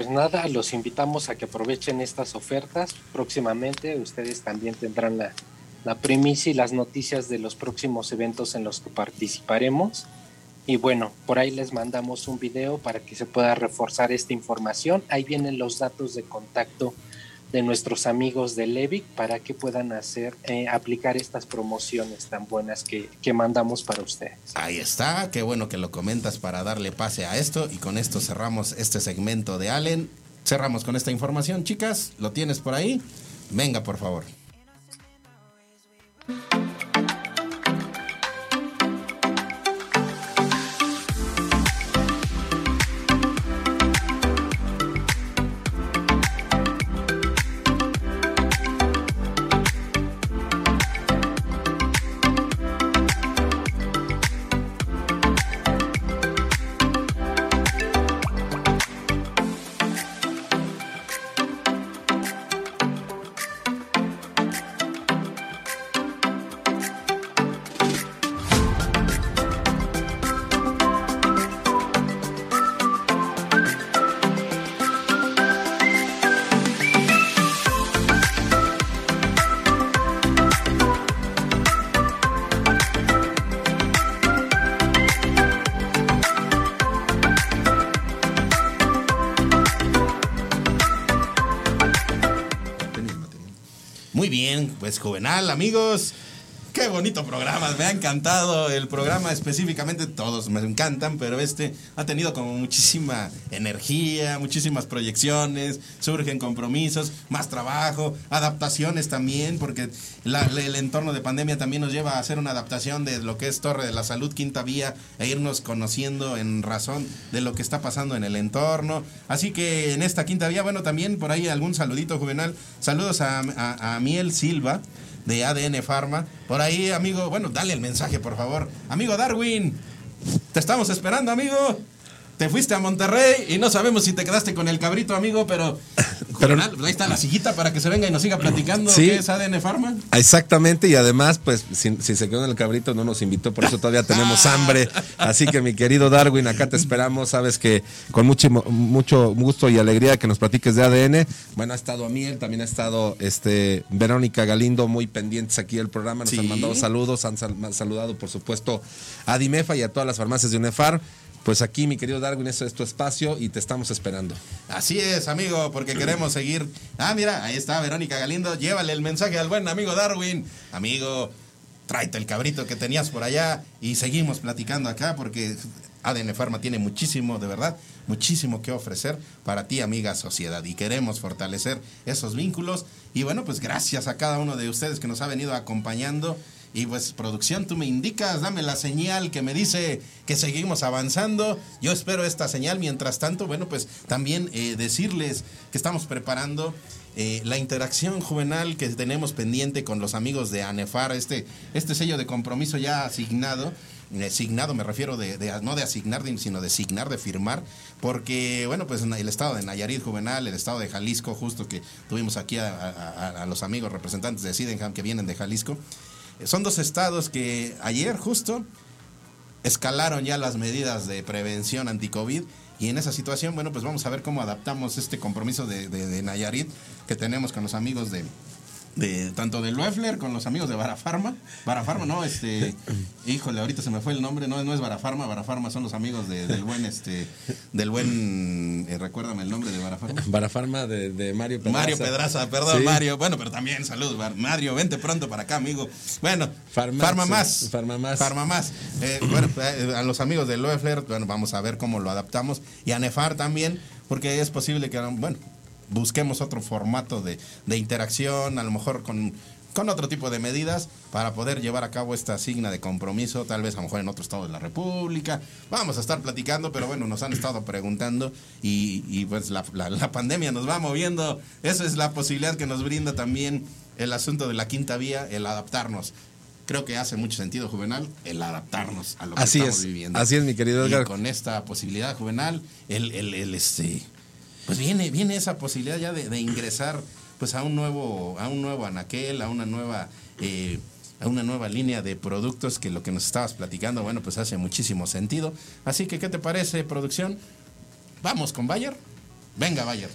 Pues nada, los invitamos a que aprovechen estas ofertas. Próximamente ustedes también tendrán la, la primicia y las noticias de los próximos eventos en los que participaremos. Y bueno, por ahí les mandamos un video para que se pueda reforzar esta información. Ahí vienen los datos de contacto de nuestros amigos de Levic para que puedan hacer, eh, aplicar estas promociones tan buenas que, que mandamos para ustedes. Ahí está, qué bueno que lo comentas para darle pase a esto y con esto cerramos este segmento de Allen. Cerramos con esta información, chicas, ¿lo tienes por ahí? Venga, por favor. Pues Juvenal, amigos. Bonito programa, me ha encantado el programa específicamente, todos me encantan, pero este ha tenido como muchísima energía, muchísimas proyecciones, surgen compromisos, más trabajo, adaptaciones también, porque la- el entorno de pandemia también nos lleva a hacer una adaptación de lo que es Torre de la Salud, Quinta Vía, e irnos conociendo en razón de lo que está pasando en el entorno. Así que en esta Quinta Vía, bueno, también por ahí algún saludito juvenal. Saludos a, a- a Miel Silva de ADN Pharma. Por ahí, amigo, bueno, dale el mensaje, por favor. Amigo Darwin, te estamos esperando, amigo. Te fuiste a Monterrey y no sabemos si te quedaste con el cabrito, amigo, [laughs] pero, Juvenal, pues ahí está la sillita para que se venga y nos siga platicando Sí. qué es ADN Pharma. Exactamente, y además, pues, si, si se quedó en el cabrito, no nos invitó, por eso todavía tenemos [laughs] hambre. Así que, mi querido Darwin, acá te esperamos. Sabes que con mucho, mucho gusto y alegría que nos platiques de ADN. Bueno, ha estado Amiel, también ha estado este Verónica Galindo, muy pendientes aquí del programa. Nos Sí. han mandado saludos, han sal- saludado, por supuesto, a Dimefa y a todas las farmacias de UNEFAR. Pues aquí, mi querido Darwin, eso es tu espacio y te estamos esperando. Así es, amigo, porque queremos seguir. Ah, mira, ahí está Verónica Galindo. Llévale el mensaje al buen amigo Darwin. Amigo, tráete el cabrito que tenías por allá y seguimos platicando acá porque ADN Pharma tiene muchísimo, de verdad, muchísimo que ofrecer para ti, amiga sociedad. Y queremos fortalecer esos vínculos. Y bueno, pues gracias a cada uno de ustedes que nos ha venido acompañando. Y pues producción, tú me indicas, dame la señal que me dice que seguimos avanzando. Yo espero esta señal. Mientras tanto, bueno, pues también eh, decirles que estamos preparando eh, la interacción juvenil que tenemos pendiente con los amigos de ANEFAR, este, este sello de compromiso ya asignado eh, signado, me refiero de, no de asignar, sino de signar, de firmar, porque, bueno, pues el estado de Nayarit Juvenal, el estado de Jalisco, justo que tuvimos aquí a, a- los amigos representantes de Sydenham que vienen de Jalisco, eh, son dos estados que ayer justo escalaron ya las medidas de prevención anti-COVID y en esa situación, bueno, pues vamos a ver cómo adaptamos este compromiso de, de- de Nayarit que tenemos con los amigos de, de tanto de Loeffler con los amigos de Barafarma. Barafarma, no, este, [laughs] híjole, ahorita se me fue el nombre, no, no es Barafarma, Barafarma son los amigos de- del buen, este, del buen, eh, recuérdame el nombre de Barafarma. Barafarma de, de Mario Pedraza. Mario Pedraza, perdón, Sí. Mario. Bueno, pero también salud, Mario, vente pronto para acá, amigo. Bueno, Farma más. Farma más. Farma más. Eh, bueno, [clears throat] eh, a los amigos de Loeffler, bueno, vamos a ver cómo lo adaptamos. Y a Nefar también, porque es posible que, bueno, busquemos otro formato de, de interacción, a lo mejor con, con otro tipo de medidas para poder llevar a cabo esta signa de compromiso, tal vez a lo mejor en otro estado de la República. Vamos a estar platicando, pero bueno, nos han estado preguntando y, y pues la, la- la pandemia nos va moviendo. Esa es la posibilidad que nos brinda también el asunto de la quinta vía, el adaptarnos. Creo que hace mucho sentido, Juvenal, el adaptarnos a lo que Así estamos es, viviendo. así es, mi querido Y Edgar. con esta posibilidad, Juvenal, el, el, el, este, pues viene, viene esa posibilidad ya de, ingresar pues a un nuevo, a un nuevo anaquel, a una nueva, eh, a una nueva línea de productos que lo que nos estabas platicando, bueno, pues hace muchísimo sentido. Así que, ¿qué te parece, producción? Vamos con Bayer. Venga, Bayer.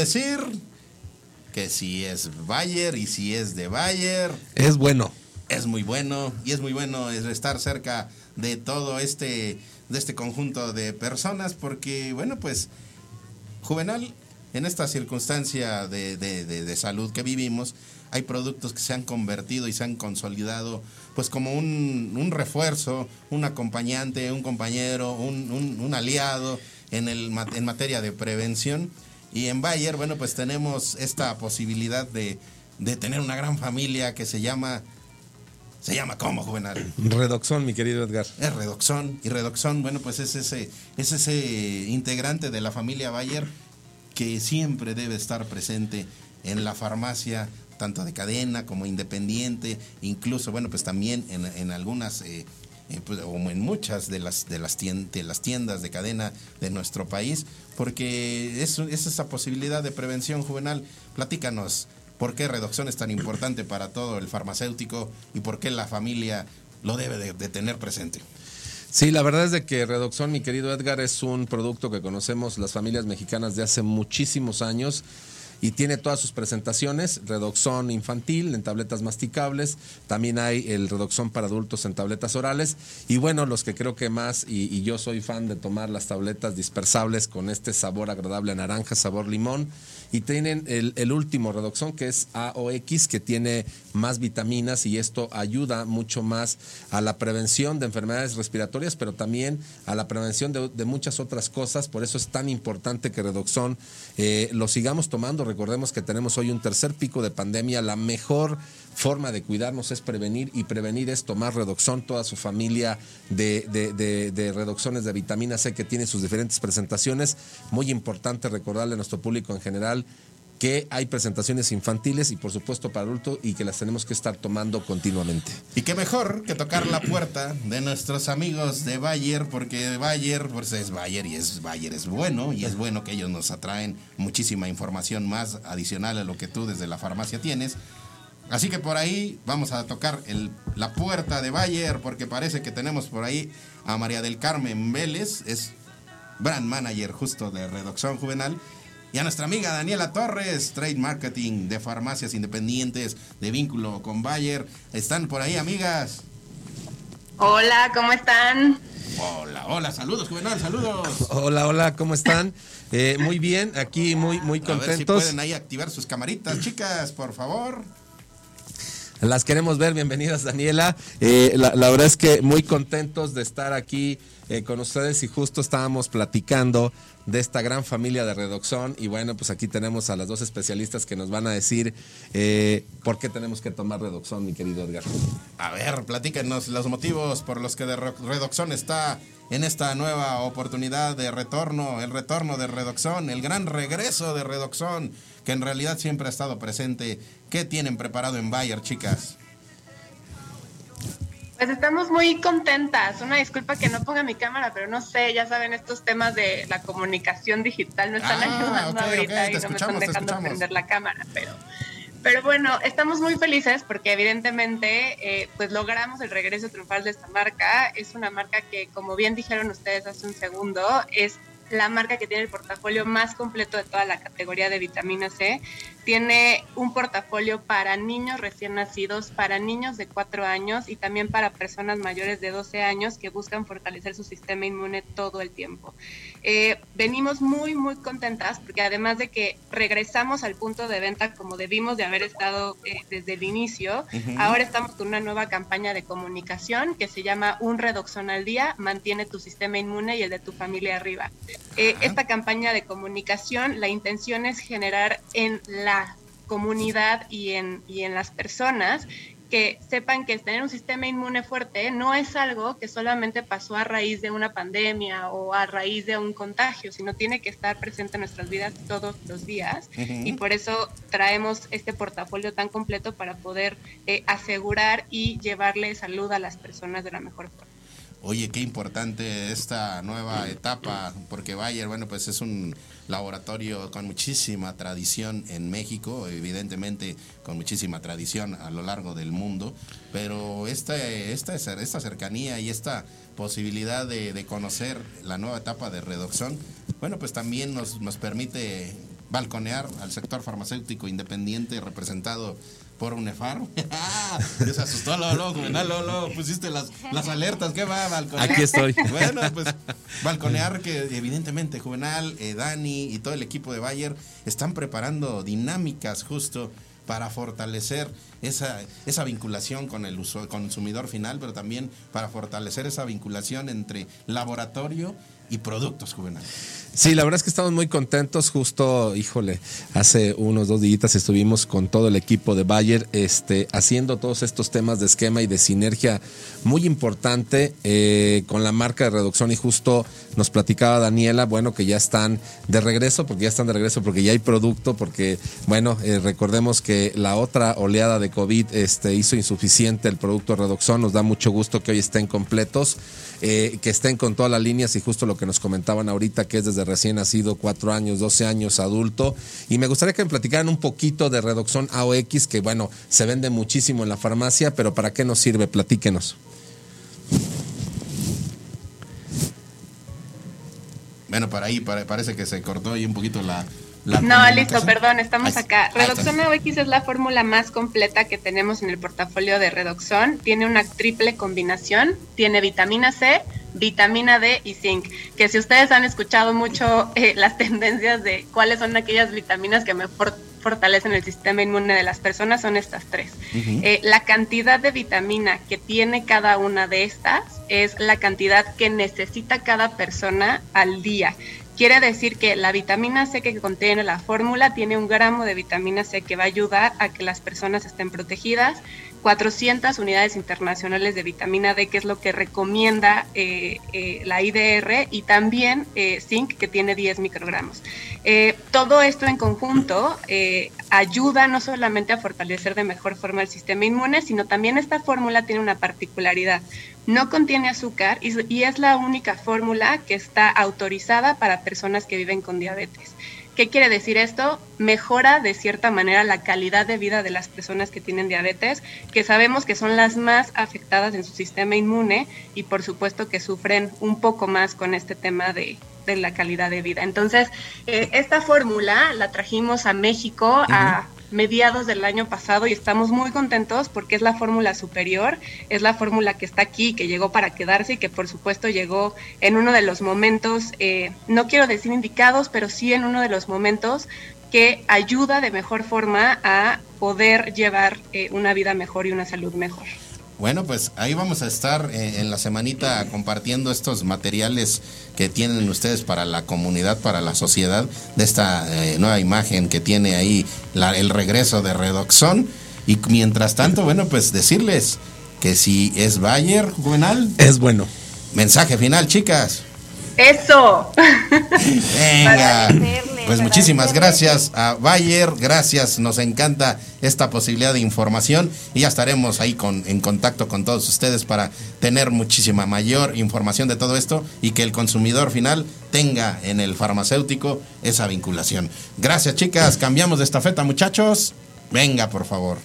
Decir que si es Bayer y si es de Bayer. Es bueno. Es muy bueno y es muy bueno es estar cerca de todo este de este conjunto de personas porque bueno pues Juvenal en esta circunstancia de, de- de- de salud que vivimos hay productos que se han convertido y se han consolidado pues como un, un refuerzo, un acompañante, un compañero, un, un- un aliado en, el, en materia de prevención. Y en Bayer, bueno, pues tenemos esta posibilidad de, de tener una gran familia que se llama, se llama ¿cómo, Juvenal? Redoxón, mi querido Edgar. Es Redoxón. Y Redoxón, bueno, pues es ese, es ese integrante de la familia Bayer que siempre debe estar presente en la farmacia, tanto de cadena como independiente, incluso, bueno, pues también en, en algunas, eh, eh, pues, o en muchas de las, de, las tien- de las tiendas de cadena de nuestro país, porque es, es esa posibilidad de prevención juvenal. Platícanos, ¿por qué Redoxón es tan importante para todo el farmacéutico y por qué la familia lo debe de- de tener presente? Sí, la verdad es de que Redoxón, mi querido Edgar, es un producto que conocemos las familias mexicanas de hace muchísimos años y tiene todas sus presentaciones, Redoxón infantil en tabletas masticables, también hay el Redoxón para adultos en tabletas orales y bueno, los que creo que más, y, yo soy fan de tomar las tabletas dispersables con este sabor agradable a naranja, sabor limón, y tienen el, último Redoxón que es AOX, que tiene más vitaminas y esto ayuda mucho más a la prevención de enfermedades respiratorias, pero también a la prevención de, de muchas otras cosas. Por eso es tan importante que Redoxón eh, lo sigamos tomando. Recordemos que tenemos hoy un tercer pico de pandemia. La mejor forma de cuidarnos es prevenir y prevenir es tomar Redoxón, toda su familia de, de, de, Redoxones de vitamina C que tiene sus diferentes presentaciones. Muy importante recordarle a nuestro público en general que hay presentaciones infantiles y por supuesto para adultos y que las tenemos que estar tomando continuamente. Y qué mejor que tocar la puerta de nuestros amigos de Bayer, porque Bayer pues es Bayer y es Bayer es bueno, y es bueno que ellos nos atraen muchísima información más adicional a lo que tú desde la farmacia tienes. Así que por ahí vamos a tocar el- la puerta de Bayer, porque parece que tenemos por ahí a María del Carmen Vélez, es brand manager justo de Redoxón Juvenal. Y a nuestra amiga Daniela Torres, Trade Marketing de farmacias independientes de vínculo con Bayer. ¿Están por ahí, amigas? Hola, ¿cómo están? Hola, hola, saludos, Juvenal, saludos. [laughs] Hola, hola, ¿cómo están? Eh, muy bien, aquí muy, muy A ver si contentos. pueden ahí activar sus camaritas, chicas, por favor. Las queremos ver, bienvenidas Daniela. Eh, la, la verdad es que muy contentos de estar aquí eh, con ustedes y justo estábamos platicando de esta gran familia de Redoxón y bueno, pues aquí tenemos a las dos especialistas que nos van a decir eh, por qué tenemos que tomar Redoxón, mi querido Edgar. A ver, platíquenos los motivos por los que de Redoxón está en esta nueva oportunidad de retorno, el retorno de Redoxón, el gran regreso de Redoxón, que en realidad siempre ha estado presente. ¿Qué tienen preparado en Bayer, chicas? Pues estamos muy contentas. Una disculpa que no ponga mi cámara, pero no sé, ya saben, estos temas de la comunicación digital no están Ah, ayudando ok, ahorita ok, te y no me están dejando prender la cámara, pero pero bueno, estamos muy felices porque evidentemente eh, pues logramos el regreso triunfal de esta marca. Es una marca que, como bien dijeron ustedes hace un segundo, es la marca que tiene el portafolio más completo de toda la categoría de vitamina C. Tiene un portafolio para niños recién nacidos, para niños de 4 años y también para personas mayores de 12 años que buscan fortalecer su sistema inmune todo el tiempo. Eh, venimos muy, muy contentas porque además de que regresamos al punto de venta como debimos de haber estado eh, desde el inicio, ahora estamos con una nueva campaña de comunicación que se llama Un Redoxón al Día, mantiene tu sistema inmune y el de tu familia arriba. Eh, esta campaña de comunicación, la intención es generar en la comunidad y en, y en las personas que sepan que tener un sistema inmune fuerte no es algo que solamente pasó a raíz de una pandemia o a raíz de un contagio, sino tiene que estar presente en nuestras vidas todos los días. Y por eso traemos este portafolio tan completo para poder eh, asegurar y llevarle salud a las personas de la mejor forma. Oye, qué importante esta nueva etapa, porque Bayer, bueno, pues es un laboratorio con muchísima tradición en México, evidentemente con muchísima tradición a lo largo del mundo, pero esta, esta, esta cercanía y esta posibilidad de, conocer la nueva etapa de Redoxón, bueno, pues también nos, nos permite balconear al sector farmacéutico independiente representado por UNEFAR. [laughs] Ya se asustó, luego, luego, Juvenal, luego, luego pusiste las, las alertas, ¿qué va balconear? Aquí estoy. [laughs] Bueno, pues balconear que evidentemente Juvenal, eh, Dani y todo el equipo de Bayer están preparando dinámicas justo para fortalecer esa, esa vinculación con el uso, consumidor final, pero también para fortalecer esa vinculación entre laboratorio y productos, Juvenal. Sí, la verdad es que estamos muy contentos. Justo, híjole, hace unos dos días estuvimos con todo el equipo de Bayer este, haciendo todos estos temas de esquema y de sinergia muy importante eh, con la marca de reducción. Y justo nos platicaba Daniela, bueno, que ya están de regreso, porque ya están de regreso, porque ya hay producto, porque, bueno, eh, recordemos que la otra oleada de COVID este, hizo insuficiente el producto Redoxon. Nos da mucho gusto que hoy estén completos, eh, que estén con todas las líneas y justo lo que nos comentaban ahorita, que es desde recién nacido, 4 años, 12 años, adulto. Y me gustaría que me platicaran un poquito de Redoxon AOX, que bueno, se vende muchísimo en la farmacia, pero ¿para qué nos sirve? Platíquenos. Bueno, para ahí parece que se cortó ahí un poquito la... la No, listo, perdón, estamos Ahí- acá. Redoxon AOX es la fórmula más completa que tenemos en el portafolio de Redoxon. Tiene una triple combinación, tiene vitamina C, vitamina D y zinc. Que si ustedes han escuchado mucho eh, [laughs] las tendencias de cuáles son aquellas vitaminas que mejor fortalecen el sistema inmune de las personas, son estas tres. Eh, la cantidad de vitamina que tiene cada una de estas es la cantidad que necesita cada persona al día. Quiere decir que la vitamina C que contiene la fórmula tiene un gramo de vitamina C que va a ayudar a que las personas estén protegidas. 400 unidades internacionales de vitamina D, que es lo que recomienda eh, eh, la IDR, y también eh, zinc, que tiene 10 microgramos. Todo esto en conjunto ayuda no solamente a fortalecer de mejor forma el sistema inmune, sino también esta fórmula tiene una particularidad. No contiene azúcar y es la única fórmula que está autorizada para personas que viven con diabetes. ¿Qué quiere decir esto? Mejora de cierta manera la calidad de vida de las personas que tienen diabetes, que sabemos que son las más afectadas en su sistema inmune y por supuesto que sufren un poco más con este tema de, de la calidad de vida. Entonces, eh, esta fórmula la trajimos a México a mediados del año pasado y estamos muy contentos porque es la fórmula superior, es la fórmula que está aquí, que llegó para quedarse y que por supuesto llegó en uno de los momentos, eh, no quiero decir indicados, pero sí en uno de los momentos que ayuda de mejor forma a poder llevar eh, una vida mejor y una salud mejor. Bueno, pues ahí vamos a estar eh, en la semanita compartiendo estos materiales que tienen ustedes para la comunidad, para la sociedad, de esta eh, nueva imagen que tiene ahí la- el regreso de Redoxón. Y mientras tanto, bueno, pues decirles que si es Bayer, Juvenal. Es bueno. Mensaje final, chicas. Eso. Venga. Pues muchísimas gracias a Bayer, gracias, nos encanta esta posibilidad de información y ya estaremos ahí con, en contacto con todos ustedes para tener muchísima mayor información de todo esto y que el consumidor final tenga en el farmacéutico esa vinculación. Gracias chicas, cambiamos de estafeta muchachos. Venga, por favor.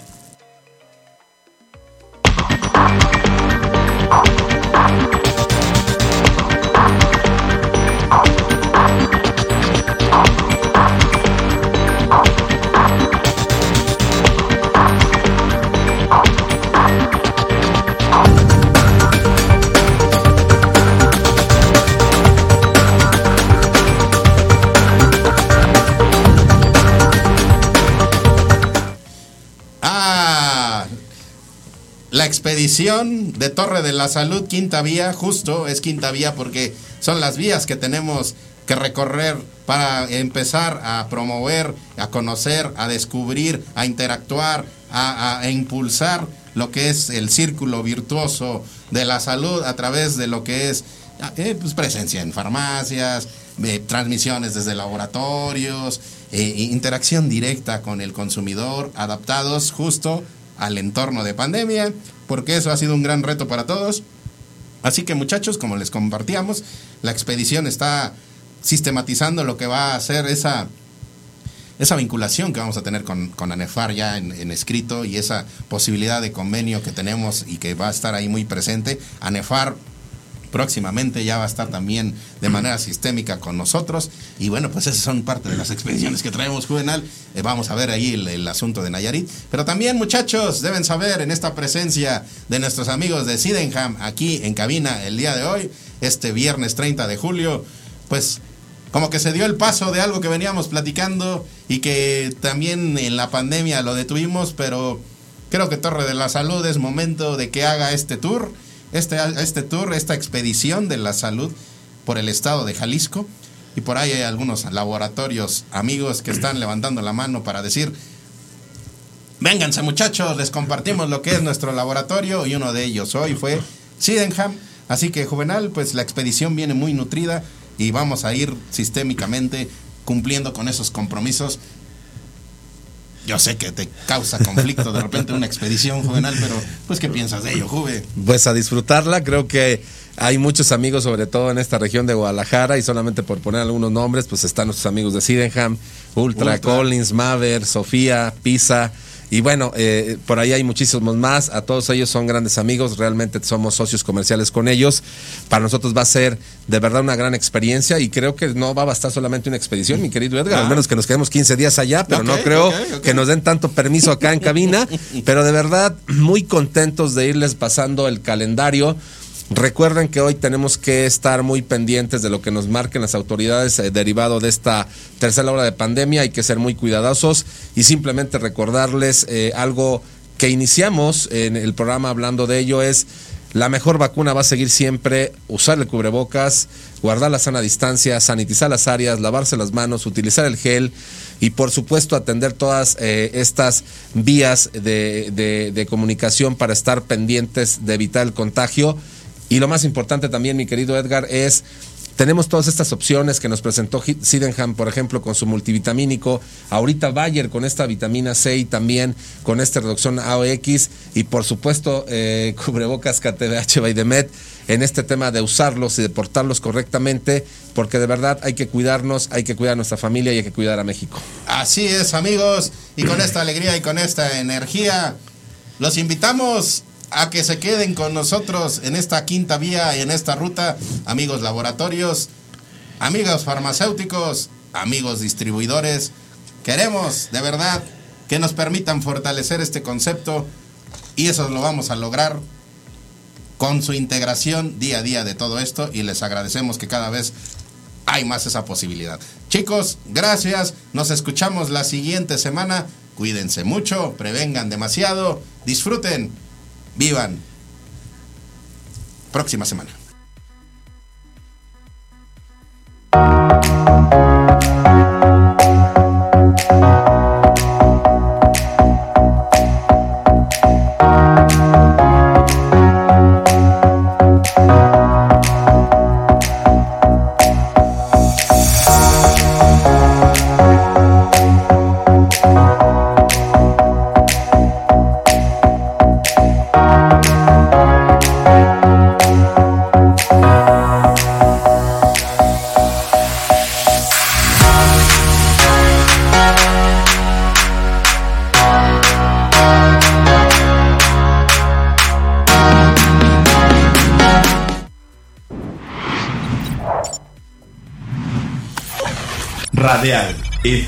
De Torre de la Salud, Quinta Vía, justo es Quinta Vía porque son las vías que tenemos que recorrer para empezar a promover, a conocer, a descubrir, a interactuar, a impulsar lo que es el círculo virtuoso de la salud a través de lo que es eh, pues, presencia en farmacias, eh, transmisiones desde laboratorios, eh, interacción directa con el consumidor, adaptados justo al entorno de pandemia, porque eso ha sido un gran reto para todos. Así que muchachos, como les compartíamos, la expedición está sistematizando lo que va a ser esa, esa vinculación que vamos a tener con, con ANEFAR ya en, en escrito y esa posibilidad de convenio que tenemos y que va a estar ahí muy presente. ANEFAR próximamente ya va a estar también de manera sistémica con nosotros. Y bueno, pues esas son parte de las expediciones que traemos, Juvenal. Eh, vamos a ver ahí el, el asunto de Nayarit. Pero también, muchachos, deben saber en esta presencia de nuestros amigos de Sydenham aquí en cabina el día de hoy, este viernes 30 de julio, pues como que se dio el paso de algo que veníamos platicando y que también en la pandemia lo detuvimos, pero creo que Torre de la Salud es momento de que haga este tour, este, este tour, esta expedición de la salud por el estado de Jalisco. Y por ahí hay algunos laboratorios amigos que están levantando la mano para decir, vénganse muchachos, les compartimos lo que es nuestro laboratorio y uno de ellos hoy fue Sydenham. Así que Juvenal, pues la expedición viene muy nutrida y vamos a ir sistémicamente cumpliendo con esos compromisos. Yo sé que te causa conflicto de repente una expedición juvenal, pero pues ¿qué piensas de ello, Juve? Pues a disfrutarla, creo que hay muchos amigos, sobre todo en esta región de Guadalajara, y solamente por poner algunos nombres, pues están nuestros amigos de Sydenham, Ultra, Ultra. Collins, Maver, Sofía, Pisa. Y bueno, eh, por ahí hay muchísimos más. A todos ellos son grandes amigos. Realmente somos socios comerciales con ellos. Para nosotros va a ser de verdad una gran experiencia. Y creo que no va a bastar solamente una expedición, mi querido Edgar. Al Ah. menos que nos quedemos 15 días allá. Pero no creo que nos den tanto permiso acá en cabina. [laughs] pero de verdad, muy contentos de irles pasando el calendario. Recuerden que hoy tenemos que estar muy pendientes de lo que nos marquen las autoridades eh, derivado de esta tercera hora de pandemia. Hay que ser muy cuidadosos y simplemente recordarles eh, algo que iniciamos en el programa hablando de ello es la mejor vacuna va a seguir siempre usar el cubrebocas, guardar la sana distancia, sanitizar las áreas, lavarse las manos, utilizar el gel y por supuesto atender todas eh, estas vías de, de- de comunicación para estar pendientes de evitar el contagio. Y lo más importante también, mi querido Edgar, es tenemos todas estas opciones que nos presentó Sydenham, por ejemplo, con su multivitamínico. Ahorita Bayer con esta vitamina C y también con esta reducción AOX. Y por supuesto, eh, [laughs] cubrebocas KTBH Baidemet en este tema de usarlos y de portarlos correctamente. Porque de verdad hay que cuidarnos, hay que cuidar a nuestra familia y hay que cuidar a México. Así es, amigos, y con esta alegría y con esta energía, los invitamos a que se queden con nosotros en esta quinta vía y en esta ruta, amigos laboratorios, amigos farmacéuticos, amigos distribuidores. Queremos, de verdad, que nos permitan fortalecer este concepto y eso lo vamos a lograr con su integración día a día de todo esto y les agradecemos que cada vez hay más esa posibilidad. Chicos, gracias. Nos escuchamos la siguiente semana. Cuídense mucho, prevengan demasiado, disfruten, vivan. Próxima semana.